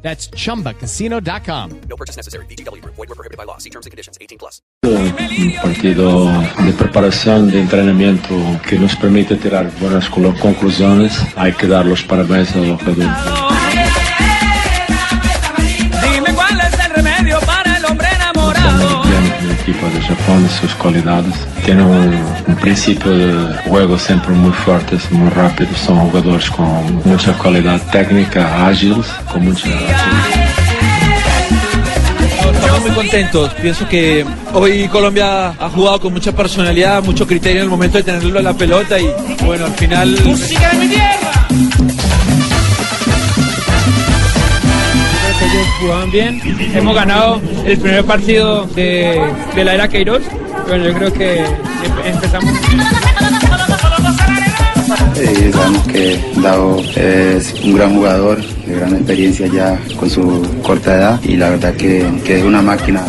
That's chumbacasino.com. No purchase necessary. BGW. Void were prohibited by law. See terms and conditions. 18 plus. Un partido de preparación, de entrenamiento que nos permite tirar buenas conclusiones. Hay que dar los parabéns a los bien el equipo de Japón y sus cualidades. Tienen un, un principio de juego siempre muy fuertes, muy rápidos. Son jugadores con mucha cualidad técnica, ágiles, con mucha Estamos muy contentos. Pienso que hoy Colombia ha jugado con mucha personalidad, mucho criterio en el momento de tenerlo en la pelota y bueno, al final ¡Música de mi tierra! Jugaban bien. Hemos ganado el primer partido de, de la era Queiroz. Bueno, yo creo que em- empezamos. Eh, sabemos que Dao es un gran jugador, de gran experiencia ya con su corta edad y la verdad que, que es una máquina.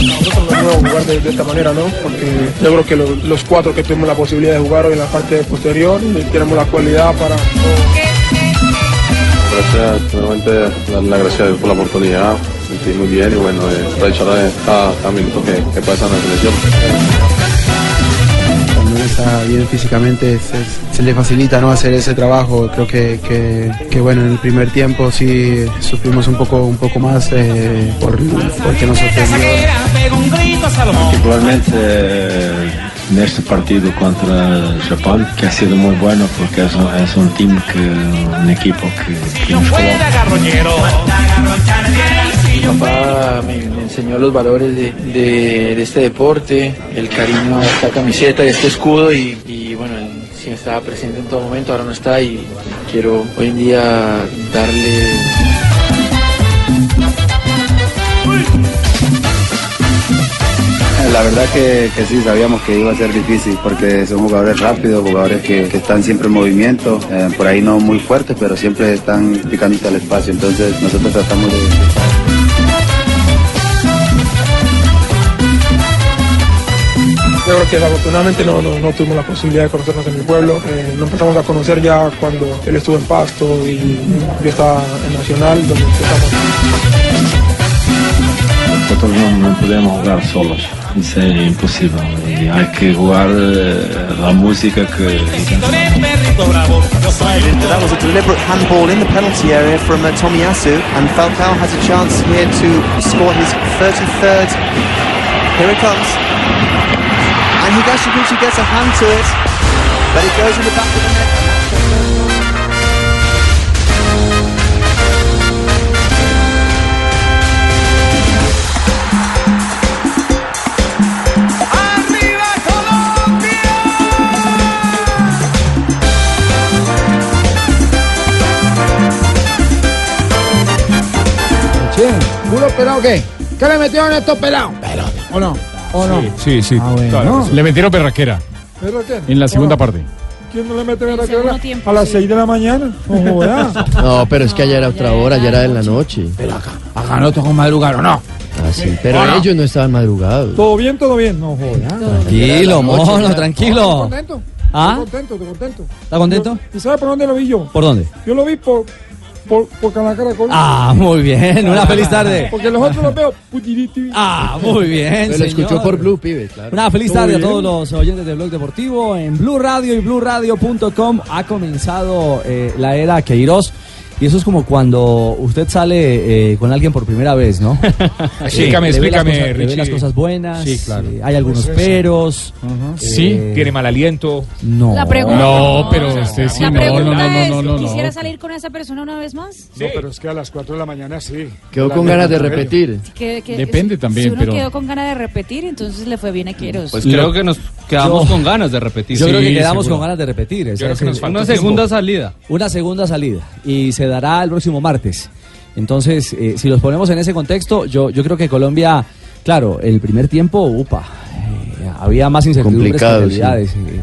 Nosotros no podemos jugar de, de esta manera, ¿no? Porque yo creo que lo- los cuatro que tuvimos la posibilidad de jugar hoy en la parte posterior tenemos la cualidad para... Gracias, nuevamente darle las gracias por la oportunidad, sentí muy bien y bueno, aprovechar eh, cada, cada minuto que, que pasa en la selección. cuando uno está bien físicamente se, se le facilita no hacer ese trabajo creo que, que, que, bueno en el primer tiempo sí sufrimos un poco un poco más eh, por, porque nos sorprendió. Particularmente eh, en este partido contra Japón, que ha sido muy bueno porque es un, es un team, que, un equipo que, que. Si yo papá me, me enseñó los valores de, de- de este deporte, el cariño a esta camiseta y este escudo y, y, bueno, él sí estaba presente en todo momento, ahora no está y quiero hoy en día darle La verdad que, sí, sabíamos que iba a ser difícil porque son jugadores rápidos, jugadores que, están siempre en movimiento, eh, por ahí no muy fuertes, pero siempre están picando al espacio, entonces nosotros tratamos de... Yo creo que desafortunadamente no, no, no tuvimos la posibilidad de conocernos en mi pueblo. Eh, nos empezamos a conocer ya cuando él estuvo en Pasto y yo estaba en Nacional, donde empezamos Nosotros no, no podemos jugar solos, eso es imposible. Y hay que eh, la música que... That was a deliberate handball in the penalty area from uh, and Falcao has a chance here to score his 33rd. Here it comes. And Higashiguchi gets a hand to it, but it goes in the back of the net. Pelado qué? ¿Qué le metieron estos pelados? ¿O no? ¿O no? Sí, sí. Ah, bueno. Claro, Le metieron perraquera ¿Pero qué? en la segunda Ah, parte. ¿Quién no le mete a, tiempo, a las sí. 6 de la mañana? No pero es que ayer era otra hora, ya era en la noche. Pero acá, acá no tocó madrugar, ¿o no? Ah, sí, pero ellos no estaban madrugados. ¿Todo bien, todo bien? No jodas. Tranquilo, mono, tranquilo. contento. ¿Ah? Estoy contento, estoy contento. ¿Está contento? ¿Y sabe por dónde lo vi yo? ¿Por dónde? Yo lo vi por, por, por Canal Caracol. Ah, muy bien, una feliz tarde. Porque los otros los veo. putiriti. Ah, muy bien, Pero lo escuchó por Blue, pibe, claro. Una feliz tarde a todos los oyentes de Blog Deportivo en Blue Radio y BlueRadio.com. Ha comenzado eh, la era Queiroz. Y eso es como cuando usted sale eh, con alguien por primera vez, ¿no? Explícame, Eh, le ve las explícame, cosas- ve Richie. las cosas buenas. Sí, claro. eh, hay algunos Pues peros. Sí, eh, tiene mal aliento. No. La pregunta- No, pero usted sí, La no, no, pregunta no, no, es, no, no, no. ¿quisiera salir con esa persona una vez más? No, pero es que a las 4 de la mañana sí. Quedó con ganas de repetir. Que- que- Depende si- también, Si uno pero- quedó con ganas de repetir, entonces le fue bien a Queiroz. Pues creo que nos quedamos Yo- con ganas de repetir. Yo creo que Sí, quedamos seguro. con ganas de repetir. ese creo es que nos el- falta Una tiempo. segunda salida. Una segunda salida. Y se dará el próximo martes. Entonces, eh, si los ponemos en ese contexto, yo, yo creo que Colombia, claro, el primer tiempo, upa, eh, había más incertidumbres que Complicado, sí.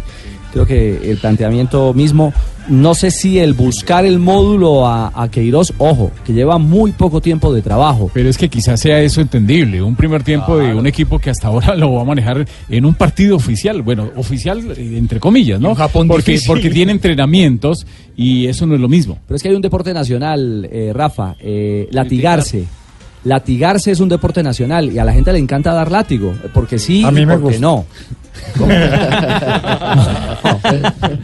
Creo que el planteamiento mismo, no sé si el buscar el módulo a, a Queiroz, ojo, que lleva muy poco tiempo de trabajo. Pero es que quizás sea eso entendible. Un primer tiempo de un equipo que hasta ahora lo va a manejar en un partido oficial. Bueno, oficial entre comillas, ¿no? porque, difícil. porque tiene entrenamientos y eso no es lo mismo. Pero es que hay un deporte nacional, eh, Rafa, eh, latigarse. Latigarse es un deporte nacional y a la gente le encanta dar látigo, porque sí A mí y me porque gusta. no.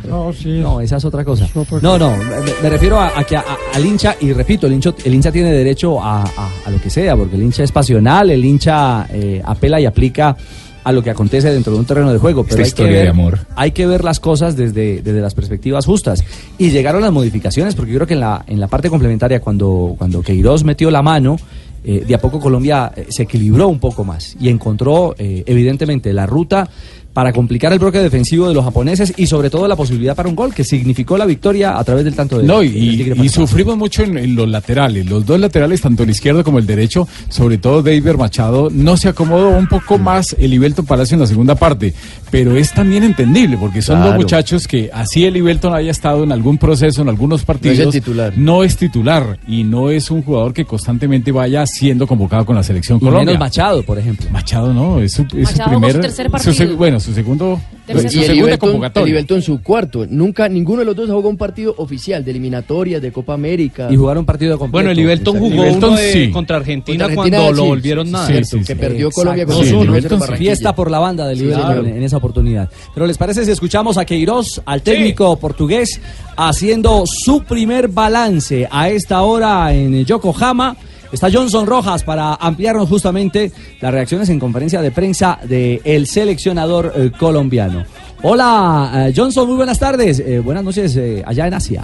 No, sí. No, esa es otra cosa. No, no, me, me refiero a, a que a- a- al hincha, y repito, el hincha, el hincha tiene derecho a, a- a lo que sea, porque el hincha es pasional, el hincha eh, apela y aplica a lo que acontece dentro de un terreno de juego. Pero Esta hay historia que ver, de amor. hay que ver las cosas desde, desde las perspectivas justas. Y llegaron las modificaciones, porque yo creo que en la, en la parte complementaria, cuando, cuando Queiroz metió la mano, eh, de a poco Colombia eh, se equilibró un poco más y encontró, eh, evidentemente, la ruta para complicar el bloque defensivo de los japoneses y sobre todo la posibilidad para un gol que significó la victoria a través del tanto de No, y, sufrimos mucho en, en los laterales. Los dos laterales, tanto el izquierdo como el derecho, sobre todo David Machado, no se acomodó un poco más el Ibelton Palacio en la segunda parte. Pero es también entendible, porque son dos muchachos que, así el Ibelton haya estado en algún proceso, en algunos partidos. titular. No es titular y no es un jugador que constantemente vaya siendo convocado con la selección Y Colombia. menos Machado, por ejemplo. Machado no, es su, es su Machado jugó primer. su tercer su partido. bueno, su segundo. Tercer su y. Ibelton su cuarto. Nunca, ninguno de los dos jugado un partido oficial de eliminatorias, de Copa América. Y jugar un partido completo. Bueno, el Ibelton Exacto. jugó Ibelton uno de- sí. contra Argentina Contra Argentina, cuando lo volvieron sí, nada. sí, Cierto, sí, que sí. perdió Exacto. Colombia con en. Barranquilla. Fiesta por la banda claro. en, en esa oportunidad. Pero ¿les parece si escuchamos a Queiroz, al técnico portugués, haciendo su primer balance a esta hora en Yokohama? Está Johnson Rojas para ampliarnos justamente las reacciones en conferencia de prensa del seleccionador eh, colombiano. Hola, eh, Johnson, muy buenas tardes. Eh, buenas noches allá en Asia.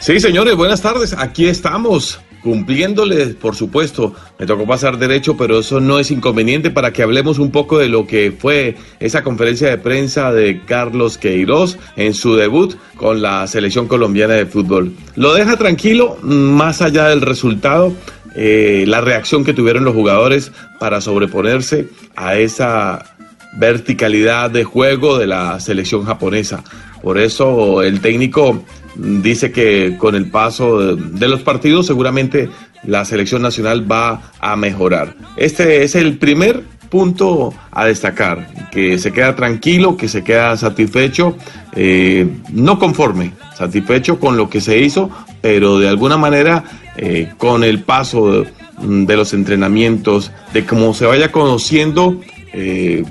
Sí, señores, buenas tardes. Aquí estamos cumpliéndole, por supuesto. Me tocó pasar derecho, pero eso no es inconveniente para que hablemos un poco de lo que fue esa conferencia de prensa de Carlos Queiroz en su debut con la selección colombiana de fútbol. Lo deja tranquilo, más allá del resultado. eh, la reacción que tuvieron los jugadores para sobreponerse a esa verticalidad de juego de la selección japonesa. Por eso el técnico dice que con el paso de, los partidos seguramente la selección nacional va a mejorar. Este es el primer punto a destacar, que se queda tranquilo, que se queda satisfecho, eh, no conforme, satisfecho con lo que se hizo, pero de alguna manera eh, con el paso de, de los entrenamientos, de cómo se vaya conociendo eh,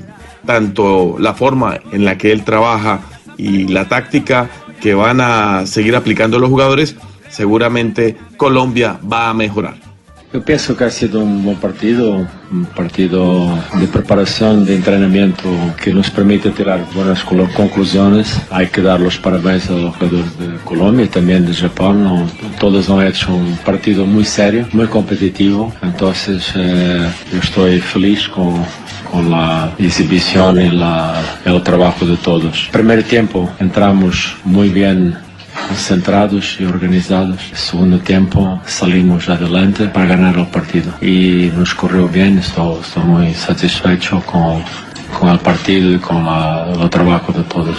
tanto la forma en la que él trabaja y la táctica que van a seguir aplicando los jugadores, seguramente Colombia va a mejorar. Eu penso que ha sido um bom partido, um partido de preparação, de treinamento que nos permite tirar boas conclusões. Há que dar os parabéns aos jogadores de Colômbia e também de Japão. Não- todos han hecho um partido muito sério, muito competitivo. Então, eh, eu estou feliz com com a exibição e el trabalho de todos. Primeiro tempo entramos muito bem centrados y organizados. Segundo tiempo salimos adelante para ganar el partido y nos corrió bien. Estoy, estoy muy satisfecho con, con el partido y con el trabajo de todos.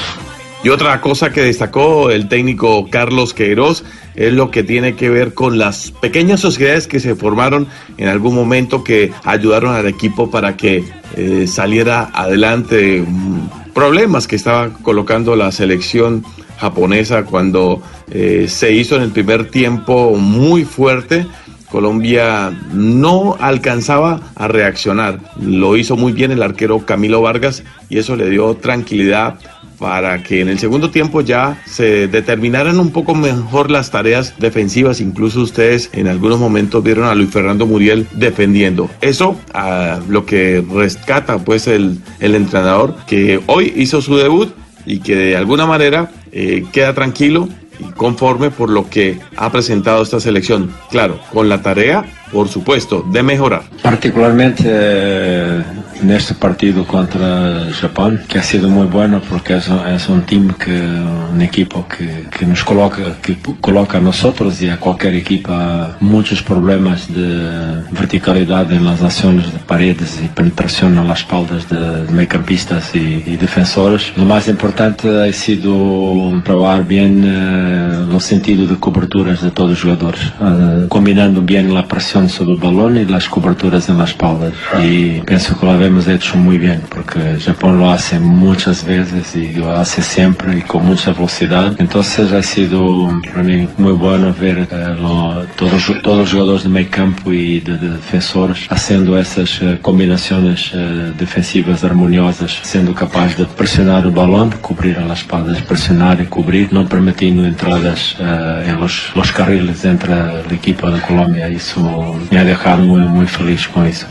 Y otra cosa que destacó el técnico Carlos Queiroz es lo que tiene que ver con las pequeñas sociedades que se formaron en algún momento que ayudaron al equipo para que eh, saliera adelante mm, problemas que estaba colocando la selección japonesa cuando eh, se hizo en el primer tiempo muy fuerte. Colombia no alcanzaba a reaccionar. Lo hizo muy bien el arquero Camilo Vargas y eso le dio tranquilidad para que en el segundo tiempo ya se determinaran un poco mejor las tareas defensivas. Incluso ustedes en algunos momentos vieron a Luis Fernando Muriel defendiendo. Eso a lo que rescata pues el, el entrenador que hoy hizo su debut y que de alguna manera eh, queda tranquilo y conforme por lo que ha presentado esta selección. Claro, con la tarea, por supuesto, de mejorar. Particularmente en este partido contra Japón, que ha sido muy bueno porque es, es un team que, un equipo que, que nos coloca, que coloca a nosotros y a cualquier equipo muchos problemas de verticalidad en las acciones de paredes y penetración en las espaldas de mediocampistas y, y defensores. Lo más importante ha sido probar bien eh, los sentidos de coberturas de todos los jugadores, eh, combinando bien la presión sobre el balón y las coberturas en las espaldas. Y pienso que lo hemos hecho muy bien, porque Japón lo hace muchas veces y lo hace siempre y con mucha velocidad. Entonces ha sido para mí muy bueno ver eh, lo- todos, todos los jugadores de medio campo y de, de defensores haciendo esas eh, combinaciones eh, defensivas armoniosas, siendo capaz de presionar el balón, cubrir a las espaldas, presionar y cubrir, no permitiendo entradas eh, en los, los carriles entre el equipo de Colombia. Eso me ha dejado muy, muy feliz con eso.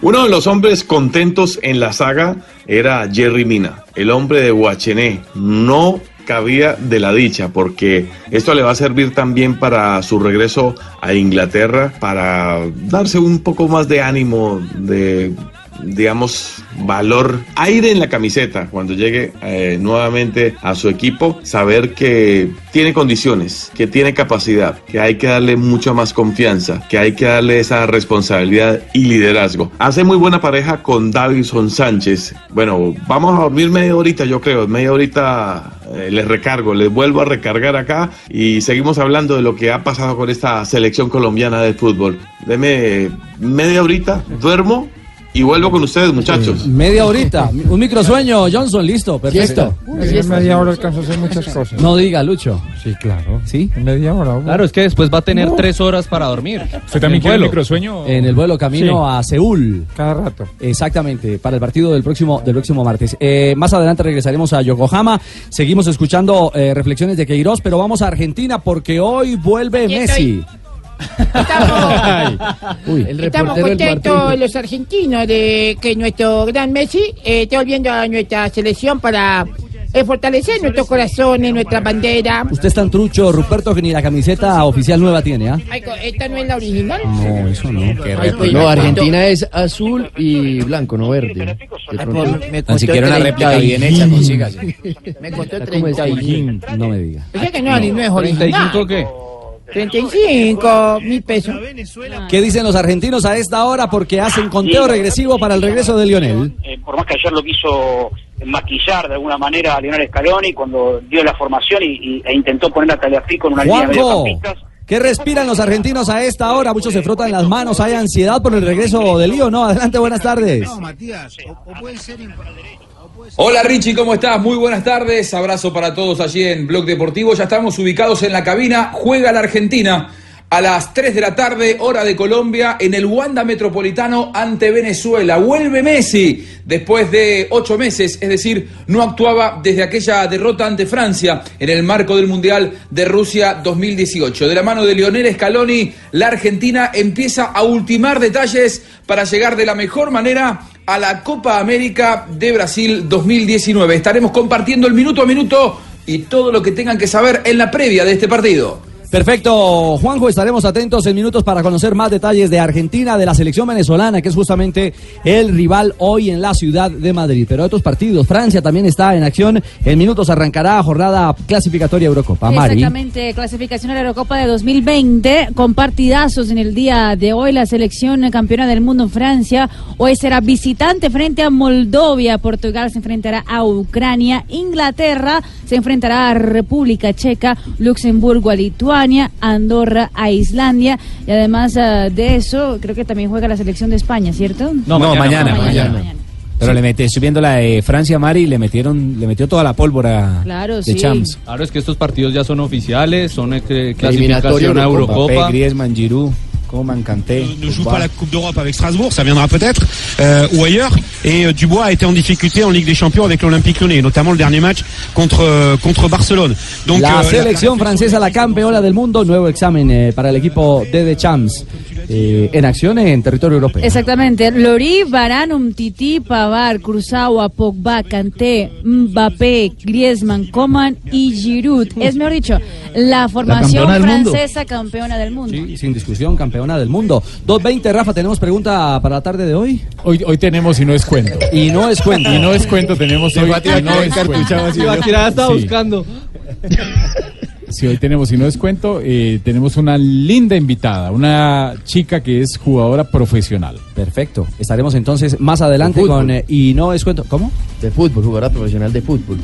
Uno de los hombres contentos en la saga era Jerry Mina, el hombre de Guachené. No cabía de la dicha porque esto le va a servir también para su regreso a Inglaterra, para darse un poco más de ánimo, de digamos, valor, aire en la camiseta cuando llegue eh, nuevamente a su equipo, saber que tiene condiciones, que tiene capacidad, que hay que darle mucha más confianza, que hay que darle esa responsabilidad y liderazgo. Hace muy buena pareja con Davison Sánchez. Bueno, vamos a dormir media horita, yo creo, media horita eh, les recargo, les vuelvo a recargar acá y seguimos hablando de lo que ha pasado con esta selección colombiana de fútbol. Deme media horita, duermo y vuelvo con ustedes, muchachos. Media horita, un microsueño, Johnson, listo, perfecto. En media hora alcanzo a hacer muchas cosas. No diga, Lucho. Sí, claro. ¿Sí? En media hora. Claro, es que después va a tener tres horas para dormir. ¿Usted también En quiere el vuelo. microsueño? En el vuelo camino Sí. a Seúl. Cada rato. Exactamente, para el partido del próximo, del próximo martes. Eh, más adelante regresaremos a Yokohama. Seguimos escuchando eh, reflexiones de Queiroz, pero vamos a Argentina porque hoy vuelve Aquí Messi. Uy. El Estamos contentos los argentinos de que nuestro gran Messi eh, esté volviendo a nuestra selección para eh, fortalecer nuestros corazones, nuestra bandera. Usted es tan trucho, Ruperto, que ni la camiseta oficial nueva tiene, ¿ah? ¿Esta no es la original? No, eso no. Ay, pues, No, Argentina es azul y blanco, no verde. Me Tan siquiera una 30 réplica y- bien hecha, consígase. Me costó Está como 30 y... Estaillín. No me diga. O sea que no, ni no es original. ¿35 qué? 35 mil pesos. ¿Qué dicen los argentinos a esta hora? Porque hacen conteo regresivo para el regreso de Lionel. Eh, por más que ayer lo quiso maquillar de alguna manera a Lionel Scaloni cuando dio la formación y, y- e intentó poner a Tagliafico en una línea de mediocampistas. ¿qué respiran los argentinos a esta hora? Muchos se frotan las manos, hay ansiedad por el regreso de Lío, ¿no? Adelante, buenas tardes. Hola Richie, ¿cómo estás? Muy buenas tardes. Abrazo para todos allí en Blog Deportivo. Ya estamos ubicados en la cabina. Juega la Argentina a las 3 de la tarde, hora de Colombia, en el Wanda Metropolitano ante Venezuela. Vuelve Messi después de ocho meses, es decir, no actuaba desde aquella derrota ante Francia en el marco del Mundial de Rusia 2018. De la mano de Lionel Scaloni, la Argentina empieza a ultimar detalles para llegar de la mejor manera a la Copa América de Brasil 2019. Estaremos compartiendo el minuto a minuto y todo lo que tengan que saber en la previa de este partido. Perfecto, Juanjo, estaremos atentos en minutos para conocer más detalles de Argentina, de la selección venezolana, que es justamente el rival hoy en la ciudad de Madrid. Pero otros partidos, Francia también está en acción. En minutos arrancará jornada clasificatoria Eurocopa. Exactamente, clasificación a la Eurocopa de 2020 con partidazos en el día de hoy. La selección campeona del mundo Francia hoy será visitante frente a Moldovia. Portugal se enfrentará a Ucrania. Inglaterra se enfrentará a República Checa. Luxemburgo a Lituania. Andorra a Islandia. Y además eh, de eso, creo que también juega la selección de España, ¿cierto? No, mañana, mañana, mañana. mañana. Pero le metí, estoy viendo la de Francia, Mari, y le metieron, le metió toda la pólvora Claro, de sí. Champs. Claro, es que estos partidos ya son oficiales, son eh, clasificación a Eurocopa. Mbappé, Griezmann, Giroud, Coman, Kanté. ne joue pas la Coupe d'Europe avec Strasbourg, ça viendra peut-être, euh, ou ailleurs. Et euh, Dubois a été en difficulté en Ligue des Champions avec l'Olympique Lyonnais, notamment le dernier match contre, euh, contre Barcelone. Donc, la euh, selección francesa, la campeona del mundo, nuevo examen eh, para el equipo de The Champs. Eh, en acción en territorio europeo. Exactamente. Lori, Varane, Umtiti, Pavar, Kurzawa, Pogba, Kanté, Mbappé, Griezmann, Coman y Giroud. Es mejor dicho, la formación mundo. francesa campeona del mundo. Sí, sin discusión, campeona del mundo. 2.20, Rafa, ¿tenemos pregunta para la tarde de hoy? Hoy, hoy tenemos y no es cuento. Y no es cuento. Y no es cuento, tenemos hoy. y no es cuento. Sí. buscando. Sí, hoy tenemos, y no es cuento, eh, tenemos una linda invitada, una chica que es jugadora profesional. Perfecto. Estaremos entonces más adelante con eh, y no es cuento. ¿Cómo? De fútbol, jugadora profesional de fútbol.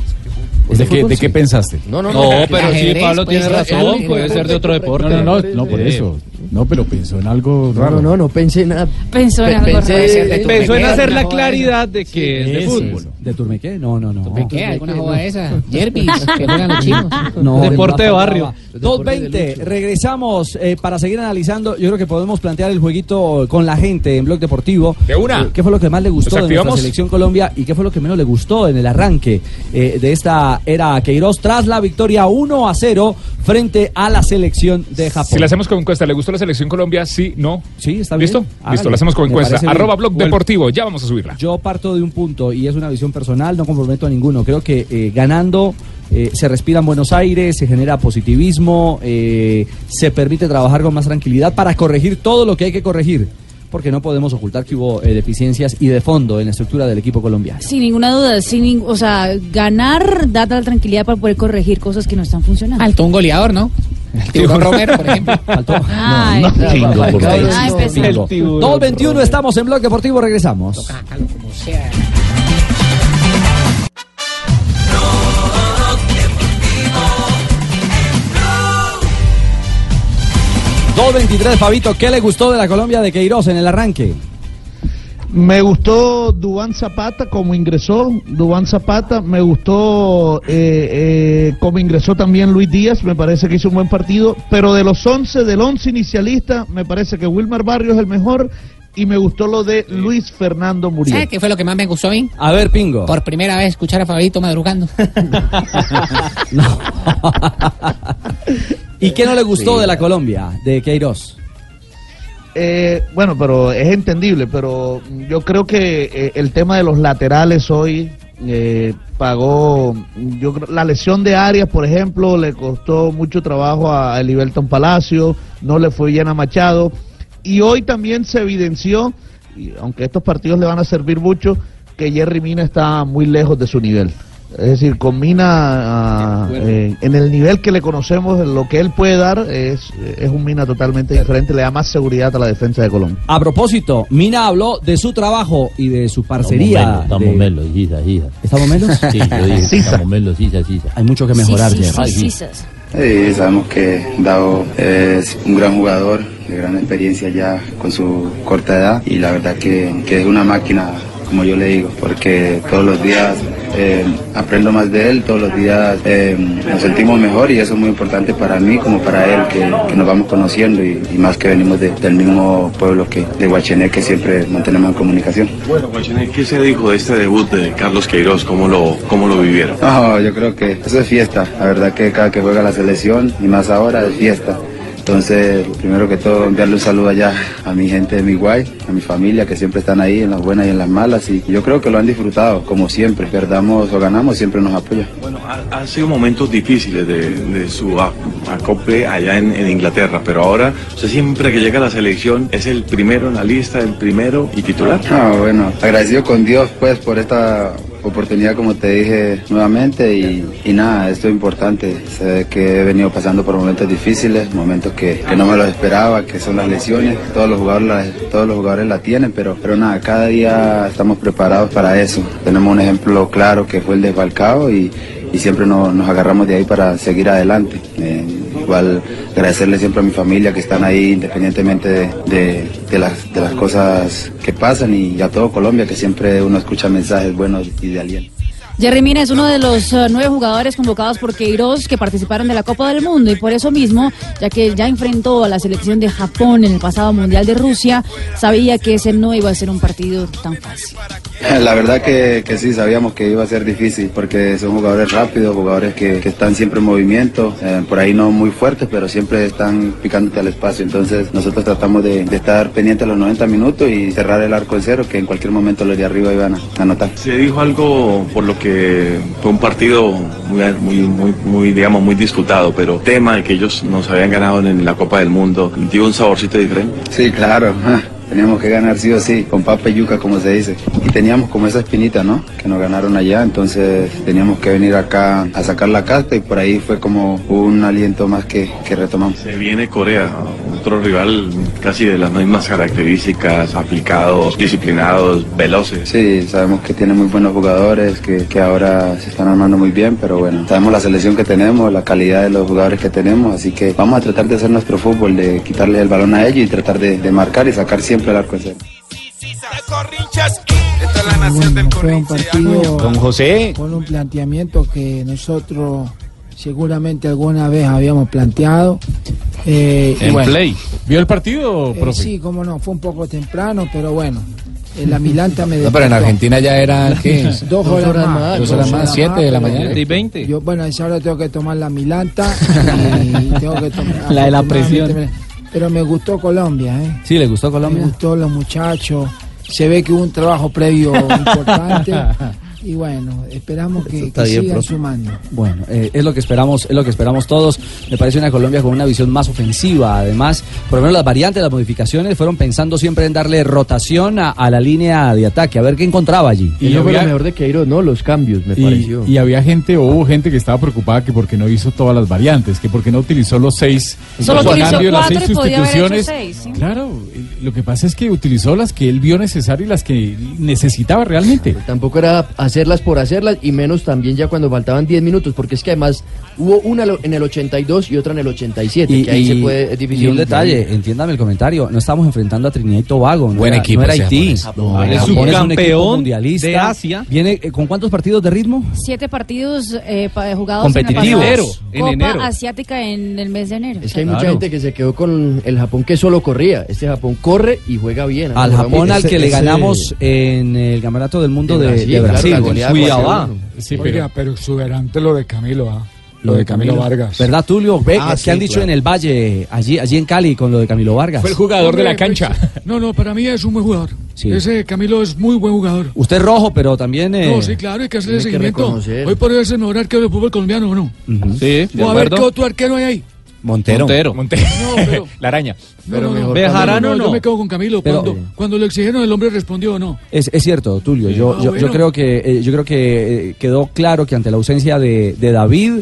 ¿De qué, de qué pensaste? No, no, No, no. pero sí, Ajedrez, Pablo pues, tiene razón, puede ser de otro deporte. No, no, no, no por eso. No, pero pensó en algo No, raro. no, no, no pensé en nada. Pensó en Pe- algo raro. En hacer la claridad de que es de Eso, fútbol. ¿De Turmequé? No, no, no. ¿Qué? ¿Alguna joda esa? Jervis, que juegan los chinos. No, Deporte de barrio. Brava. 2.20, regresamos eh, para seguir analizando. Yo creo que podemos plantear el jueguito con la gente en Blog Deportivo. De una. Eh, ¿Qué fue lo que más le gustó ¿Nos de nuestra selección Colombia y qué fue lo que menos le gustó en el arranque eh, de esta era Queiroz tras la victoria 1 a 0 frente a la selección de Japón? Si la hacemos con encuesta, ¿le gustó la selección Colombia? Sí, no. Sí, está bien. ¿Listo? Hágale. Listo, la hacemos con encuesta. Arroba blog deportivo, ya vamos a subirla. Yo parto de un punto y es una visión personal, no comprometo a ninguno. Creo que eh, ganando eh, se respira en Buenos Aires, se genera positivismo, eh, se permite trabajar con más tranquilidad para corregir todo lo que hay que corregir. Porque no podemos ocultar que hubo eh, deficiencias y de fondo en la estructura del equipo colombiano. Sin ninguna duda, sin nin- o sea, ganar da la tranquilidad para poder corregir cosas que no están funcionando. Faltó un goleador, ¿no? El tiburón Romero, por ejemplo. Ay, No, no, Ay, por favor. empezó. Bingo. El tiburón. 2.21, estamos en Blog Deportivo, regresamos. Como sea. 2.23, Fabito, ¿qué le gustó de la Colombia de Queiroz en el arranque? Me gustó Dubán Zapata como ingresó, Dubán Zapata, me gustó eh, eh, como ingresó también Luis Díaz, me parece que hizo un buen partido, pero de los 11, del 11 inicialista, me parece que Wilmar Barrios es el mejor y me gustó lo de Luis Fernando Muriel. ¿Sabes qué fue lo que más me gustó a mí? A ver, Pingo. Por primera vez escuchar a Fabito madrugando. ¿Y qué no le gustó Sí. de la Colombia de Queiroz? Eh, bueno, pero es entendible, pero yo creo que eh, el tema de los laterales hoy eh, pagó, yo creo- la lesión de Arias, por ejemplo, le costó mucho trabajo a Eliberton Palacio, no le fue bien a Machado, y hoy también se evidenció, y aunque estos partidos le van a servir mucho, que Jerry Mina está muy lejos de su nivel. Es decir, con Mina ah, eh, en el nivel que le conocemos, lo que él puede dar es, es un Mina totalmente diferente, le da más seguridad a la defensa de Colombia. A propósito, Mina habló de su trabajo y de su parcería. Estamos de- melos, sisa, sisa. ¿Estamos menos? Sí, yo dije, Sisa. estamos melos, sisa, sisa. Hay mucho que mejorar, Sí, sí, sí, Sí, sabemos que Dao es un gran jugador, de gran experiencia ya con su corta edad y la verdad que, que es una máquina, como yo le digo, porque todos los días eh, aprendo más de él, todos los días eh, nos sentimos mejor y eso es muy importante para mí como para él, que, que nos vamos conociendo y, y más que venimos de- del mismo pueblo que de Guachené, que siempre mantenemos en comunicación. Bueno, Guachené, ¿qué se dijo de este debut de Carlos Queiroz? ¿Cómo lo, cómo lo vivieron? No, yo creo que eso es fiesta. La verdad que cada que juega la selección y más ahora es fiesta. Entonces, primero que todo, enviarle un saludo allá a mi gente de mi guay, a mi familia que siempre están ahí en las buenas y en las malas. Y yo creo que lo han disfrutado, como siempre. Perdamos o ganamos, siempre nos apoya. Bueno, ha- han sido momentos difíciles de, de su acople allá en, en Inglaterra, pero ahora usted siempre que llega a la selección es el primero en la lista, el primero y titular. Ah, bueno, agradecido con Dios pues por esta oportunidad como te dije nuevamente y, nada, esto es importante. Sé que he venido pasando por momentos difíciles, momentos que, no me los esperaba, que son las lesiones. Todos los jugadores la, todos los jugadores la tienen, pero, pero nada, cada día estamos preparados para eso. Tenemos un ejemplo claro que fue el de Falcao y, siempre nos, nos agarramos de ahí para seguir adelante. Eh, igual agradecerle siempre a mi familia que están ahí independientemente de, de- las, de las cosas que pasan y a todo Colombia que siempre uno escucha mensajes buenos y de aliento. Jerry Mina es uno de los eh, nueve jugadores convocados por Queiroz que participaron de la Copa del Mundo y por eso mismo, ya que ya enfrentó a la selección de Japón en el pasado Mundial de Rusia, sabía que ese no iba a ser un partido tan fácil. La verdad que, que sí, sabíamos que iba a ser difícil porque son jugadores rápidos, jugadores que, que están siempre en movimiento, eh, por ahí no muy fuertes, pero siempre están picándote al espacio. Entonces nosotros tratamos de, de estar pendientes los 90 minutos y cerrar el arco en cero, que en cualquier momento los de arriba iban a anotar. Se dijo algo por lo que fue un partido muy, muy, muy, muy, digamos, muy disputado, pero tema de que ellos nos habían ganado en la Copa del Mundo, dio un saborcito diferente. Sí, claro. Teníamos que ganar sí o sí, con papa y yuca, como se dice. Y teníamos como esa espinita, ¿no? Que nos ganaron allá, entonces teníamos que venir acá a sacar la casta y por ahí fue como un aliento más que, que retomamos. Se viene Corea, otro rival casi de las mismas características, aplicados, disciplinados, veloces. Sí, sabemos que tiene muy buenos jugadores, que, que ahora se están armando muy bien, pero bueno, sabemos la selección que tenemos, la calidad de los jugadores que tenemos, así que vamos a tratar de hacer nuestro fútbol, de quitarle el balón a ellos y tratar de, de marcar y sacar siempre el arco en cero. Esta es la nación del Fue un partido Don José. con un planteamiento que nosotros seguramente alguna vez habíamos planteado. Eh, y En bueno, play. ¿Vio el partido, eh, profe? sí, cómo no, fue un poco temprano, pero bueno. eh, la Milanta me No, pero en. Argentina ya eran, ¿qué? Dos horas, más. Dos horas más, siete de la mañana. bueno, 20. Yo, bueno, a esa hora tengo que tomar la Milanta y tengo que tomar... La de la presión. Pero me gustó Colombia, ¿eh? Sí, le gustó Colombia. Me gustó los muchachos. Se ve que hubo un trabajo previo importante. y bueno, esperamos que, que bien, sigan profe. sumando. Bueno, eh, es lo que esperamos, es lo que esperamos todos. Me parece una Colombia con una visión más ofensiva. Además, por lo menos las variantes, las modificaciones fueron pensando siempre en darle rotación a, a la línea de ataque, a ver qué encontraba allí. Y eso fue lo mejor de Queiroz, ¿no? Los cambios, me Y, pareció. y había gente, o hubo gente que estaba preocupada que porque no hizo todas las variantes, que porque no utilizó los seis Solo los utilizó cambios, las seis y podía haber hecho sustituciones. seis, ¿sí? Claro, lo que pasa es que utilizó las que él vio necesarias y las que necesitaba realmente. Tampoco era hacerlas por hacerlas y menos también ya cuando faltaban 10 minutos, porque es que además hubo una en el 82 y otra en el 87, que ahí se puede, es difícil. y un detalle, entiéndame el comentario, no estamos enfrentando a Trinidad y Tobago, no Buen era, equipo no era Haití. No, Es subcampeón mundialista. de Asia. Viene eh, con cuántos partidos de ritmo? Siete partidos eh, jugados Competitivos. en la Enero, en Copa enero. Asiática en el mes de enero. Es que hay mucha gente que se quedó con el Japón que solo corría. Este Japón corre y juega bien. Al Japón al que le ganamos en el Campeonato del Mundo De de, Brasil, de claro, Brasil. La goleada Cuiabá. 4-1. Sí, Oiga, pero exuberante lo de Camilo, ¿ah? Lo de Camilo Vargas. ¿Verdad, Tulio? Ve, Ah, ¿Qué sí, han dicho claro. en el Valle, allí, allí en Cali, con lo de Camilo Vargas? Fue el jugador de la cancha. pues, No, no, para mí es un buen jugador. Sí. Ese Camilo es muy buen jugador. Usted es rojo, pero también... eh, No, sí, claro, hay que hacerle seguimiento. Hoy por hoy es el mejor arquero del fútbol colombiano, ¿o no? Sí, O a ver qué otro arquero hay ahí. Montero. Montero. No, pero- la araña. No, no, no. Bejarano no, no. Yo me quedo con Camilo. Pero- cuando, cuando le exigieron, el hombre respondió o no. Es, es cierto, Tulio. Yo, Ah, yo, yo creo que eh, yo creo que eh, quedó claro que ante la ausencia de, de David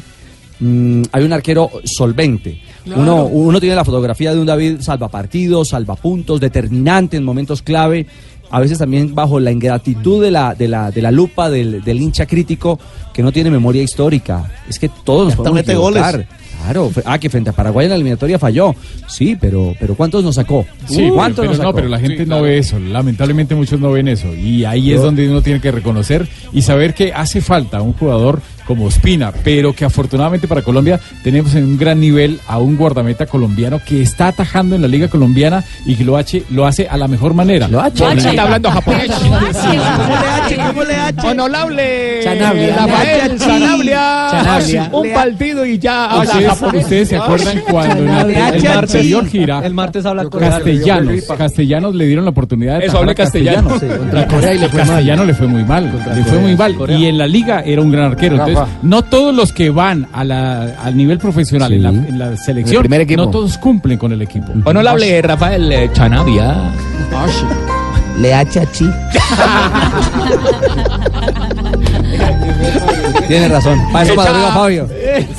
mm, hay un arquero solvente. Claro. Uno, uno tiene la fotografía de un David salvapartidos, salvapuntos, determinante en momentos clave. A veces también bajo la ingratitud de la, de la, de la lupa del, del hincha crítico que no tiene memoria histórica. Es que todos nos podemos mete goles. Claro, ah, que frente a Paraguay en la eliminatoria falló. Sí, pero, pero ¿cuántos nos sacó? Sí, ¿Cuántos pero, nos no, sacó? pero la gente no ve eso. Lamentablemente muchos no ven eso. Y ahí es donde uno tiene que reconocer y saber que hace falta un jugador como Espina, pero que afortunadamente para Colombia tenemos en un gran nivel a un guardameta colombiano que está atajando en la liga colombiana y que lo hace, lo hace a la mejor manera. Lo hace. Está hablando japonés. ¿Cómo le hace? Honorable. Chanabria. Un partido y ya habla Ustedes, japonés. ustedes se acuerdan cuando la anterior gira El martes habla con Castellanos, Castellanos le dieron la oportunidad de Eso, atajar hable a castellano. Castellanos. Contra Corea y le fue mal. Castellano le fue muy mal, le fue muy mal. Y en la liga era un gran arquero. Entonces, no todos los que van a la, al nivel profesional Sí. en, la, en la selección, primer equipo. no todos cumplen con el equipo. Honorable Rafael eh, Chanavia. Le hace a chi. Tiene razón. Para eso madruga Fabio.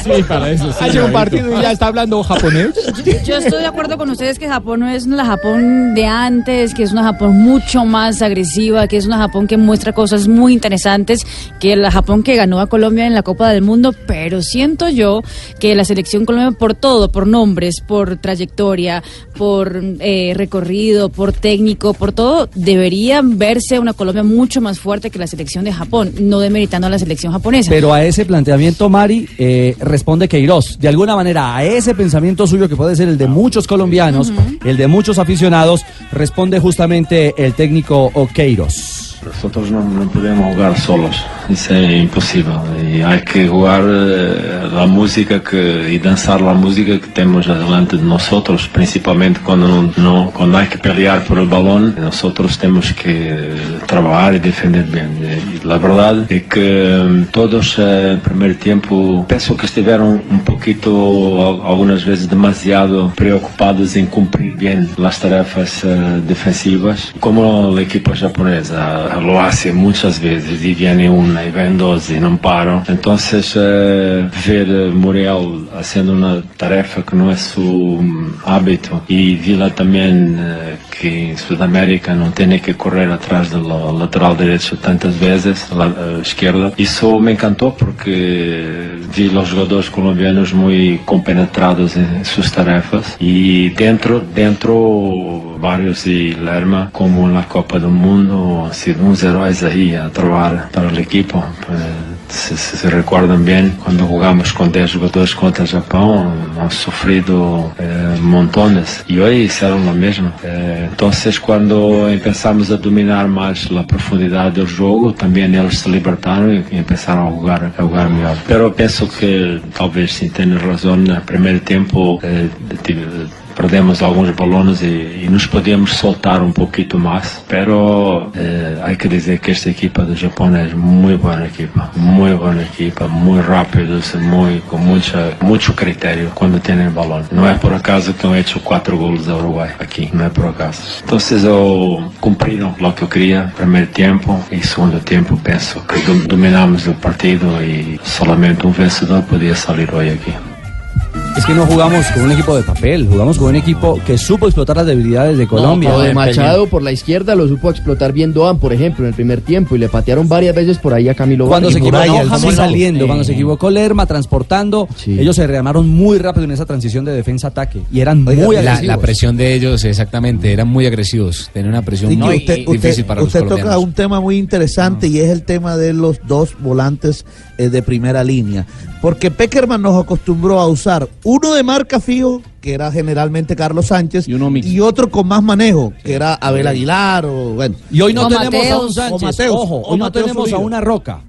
Sí, para eso. sí, Hace un partido y ya está hablando japonés. Yo estoy de acuerdo con ustedes que Japón no es la Japón de antes, que es una Japón mucho más agresiva, que es una Japón que muestra cosas muy interesantes, que la Japón que ganó a Colombia en la Copa del Mundo, pero siento yo que la selección colombiana por todo, por nombres, por trayectoria, por eh, recorrido, por técnico, por todo, debería verse una Colombia mucho más fuerte que la selección de Japón, no demeritando a la selección japonesa. Pero a ese planteamiento, Mari, eh, responde Queiroz. De alguna manera, a ese pensamiento suyo, que puede ser el de muchos colombianos, el de muchos aficionados, responde justamente el técnico Queiroz. Nosotros no, no podemos jugar solos, eso es imposible. Y hay que jugar eh, la música que, y danzar la música que tenemos delante de nosotros, principalmente cuando, no, no- cuando hay que pelear por el balón. Nosotros tenemos que trabajar y defender bien. Y la verdad es que mm, todos eh, en primer tiempo pienso que estuvieron un poquito, al- algunas veces demasiado preocupados en cumplir bien las tarefas eh, defensivas, como la equipa japonesa lo hace muchas veces y viene una y ven dos y no paran. Entonces eh, ver eh, Muriel haciendo una tarefa que no es su mm, hábito y Vila también eh, que en Sudamérica no tiene que correr atrás del lateral derecho tantas veces, la eh, izquierda. Eso me encantó porque vi los jugadores colombianos muy compenetrados en sus tarefas y dentro, dentro varios y Lerma como en la Copa del Mundo han sido unos héroes ahí a trabajar para el equipo. Pues, si, si se recuerdan bien, cuando jugamos con 10 jugadores contra Japón, hemos sufrido eh, montones y hoy hicieron lo mismo. Eh, entonces, cuando empezamos a dominar más la profundidad del juego, también ellos se libertaron y empezaron a jugar, a jugar mejor. Pero pienso que, talvez, si tiene razón, en el primer tiempo eh, tive- perdemos alguns balones e, e nos podíamos soltar um pouquinho mais. Pero eh, hay que dizer que esta equipa do Japão é muito boa equipa, muito boa equipa, muito rápidos, muy, com mucha, muito critério quando tem balão. Não é por acaso que han hecho quatro gols ao Uruguai aqui, não é por acaso. Então, eu cumpriram o que eu queria, primeiro tempo e segundo tempo penso que dom- dominamos o partido e solamente um vencedor podia sair hoje aqui. Es que no jugamos con un equipo de papel, jugamos con un equipo que supo explotar las debilidades de Colombia. No, lo de Machado por la izquierda lo supo explotar bien Doan, por ejemplo, en el primer tiempo y le patearon varias veces por ahí a Camilo Cuando se equivocó James saliendo, cuando se equivocó Lerma transportando, ellos se rearmaron muy rápido en esa transición de defensa-ataque y eran muy agresivos. la presión de ellos, exactamente, eran muy agresivos. Tenían una presión muy usted, difícil usted- para los usted toca un tema muy interesante y es el tema de los dos volantes eh, de primera línea. Porque Peckerman nos acostumbró a usar uno de marca fijo, que era generalmente Carlos Sánchez, y, otro con más manejo, que era Abel Aguilar o bueno. Y hoy no O tenemos a un o Sánchez, Mateos, ojo, hoy no Mateos tenemos a una Roca.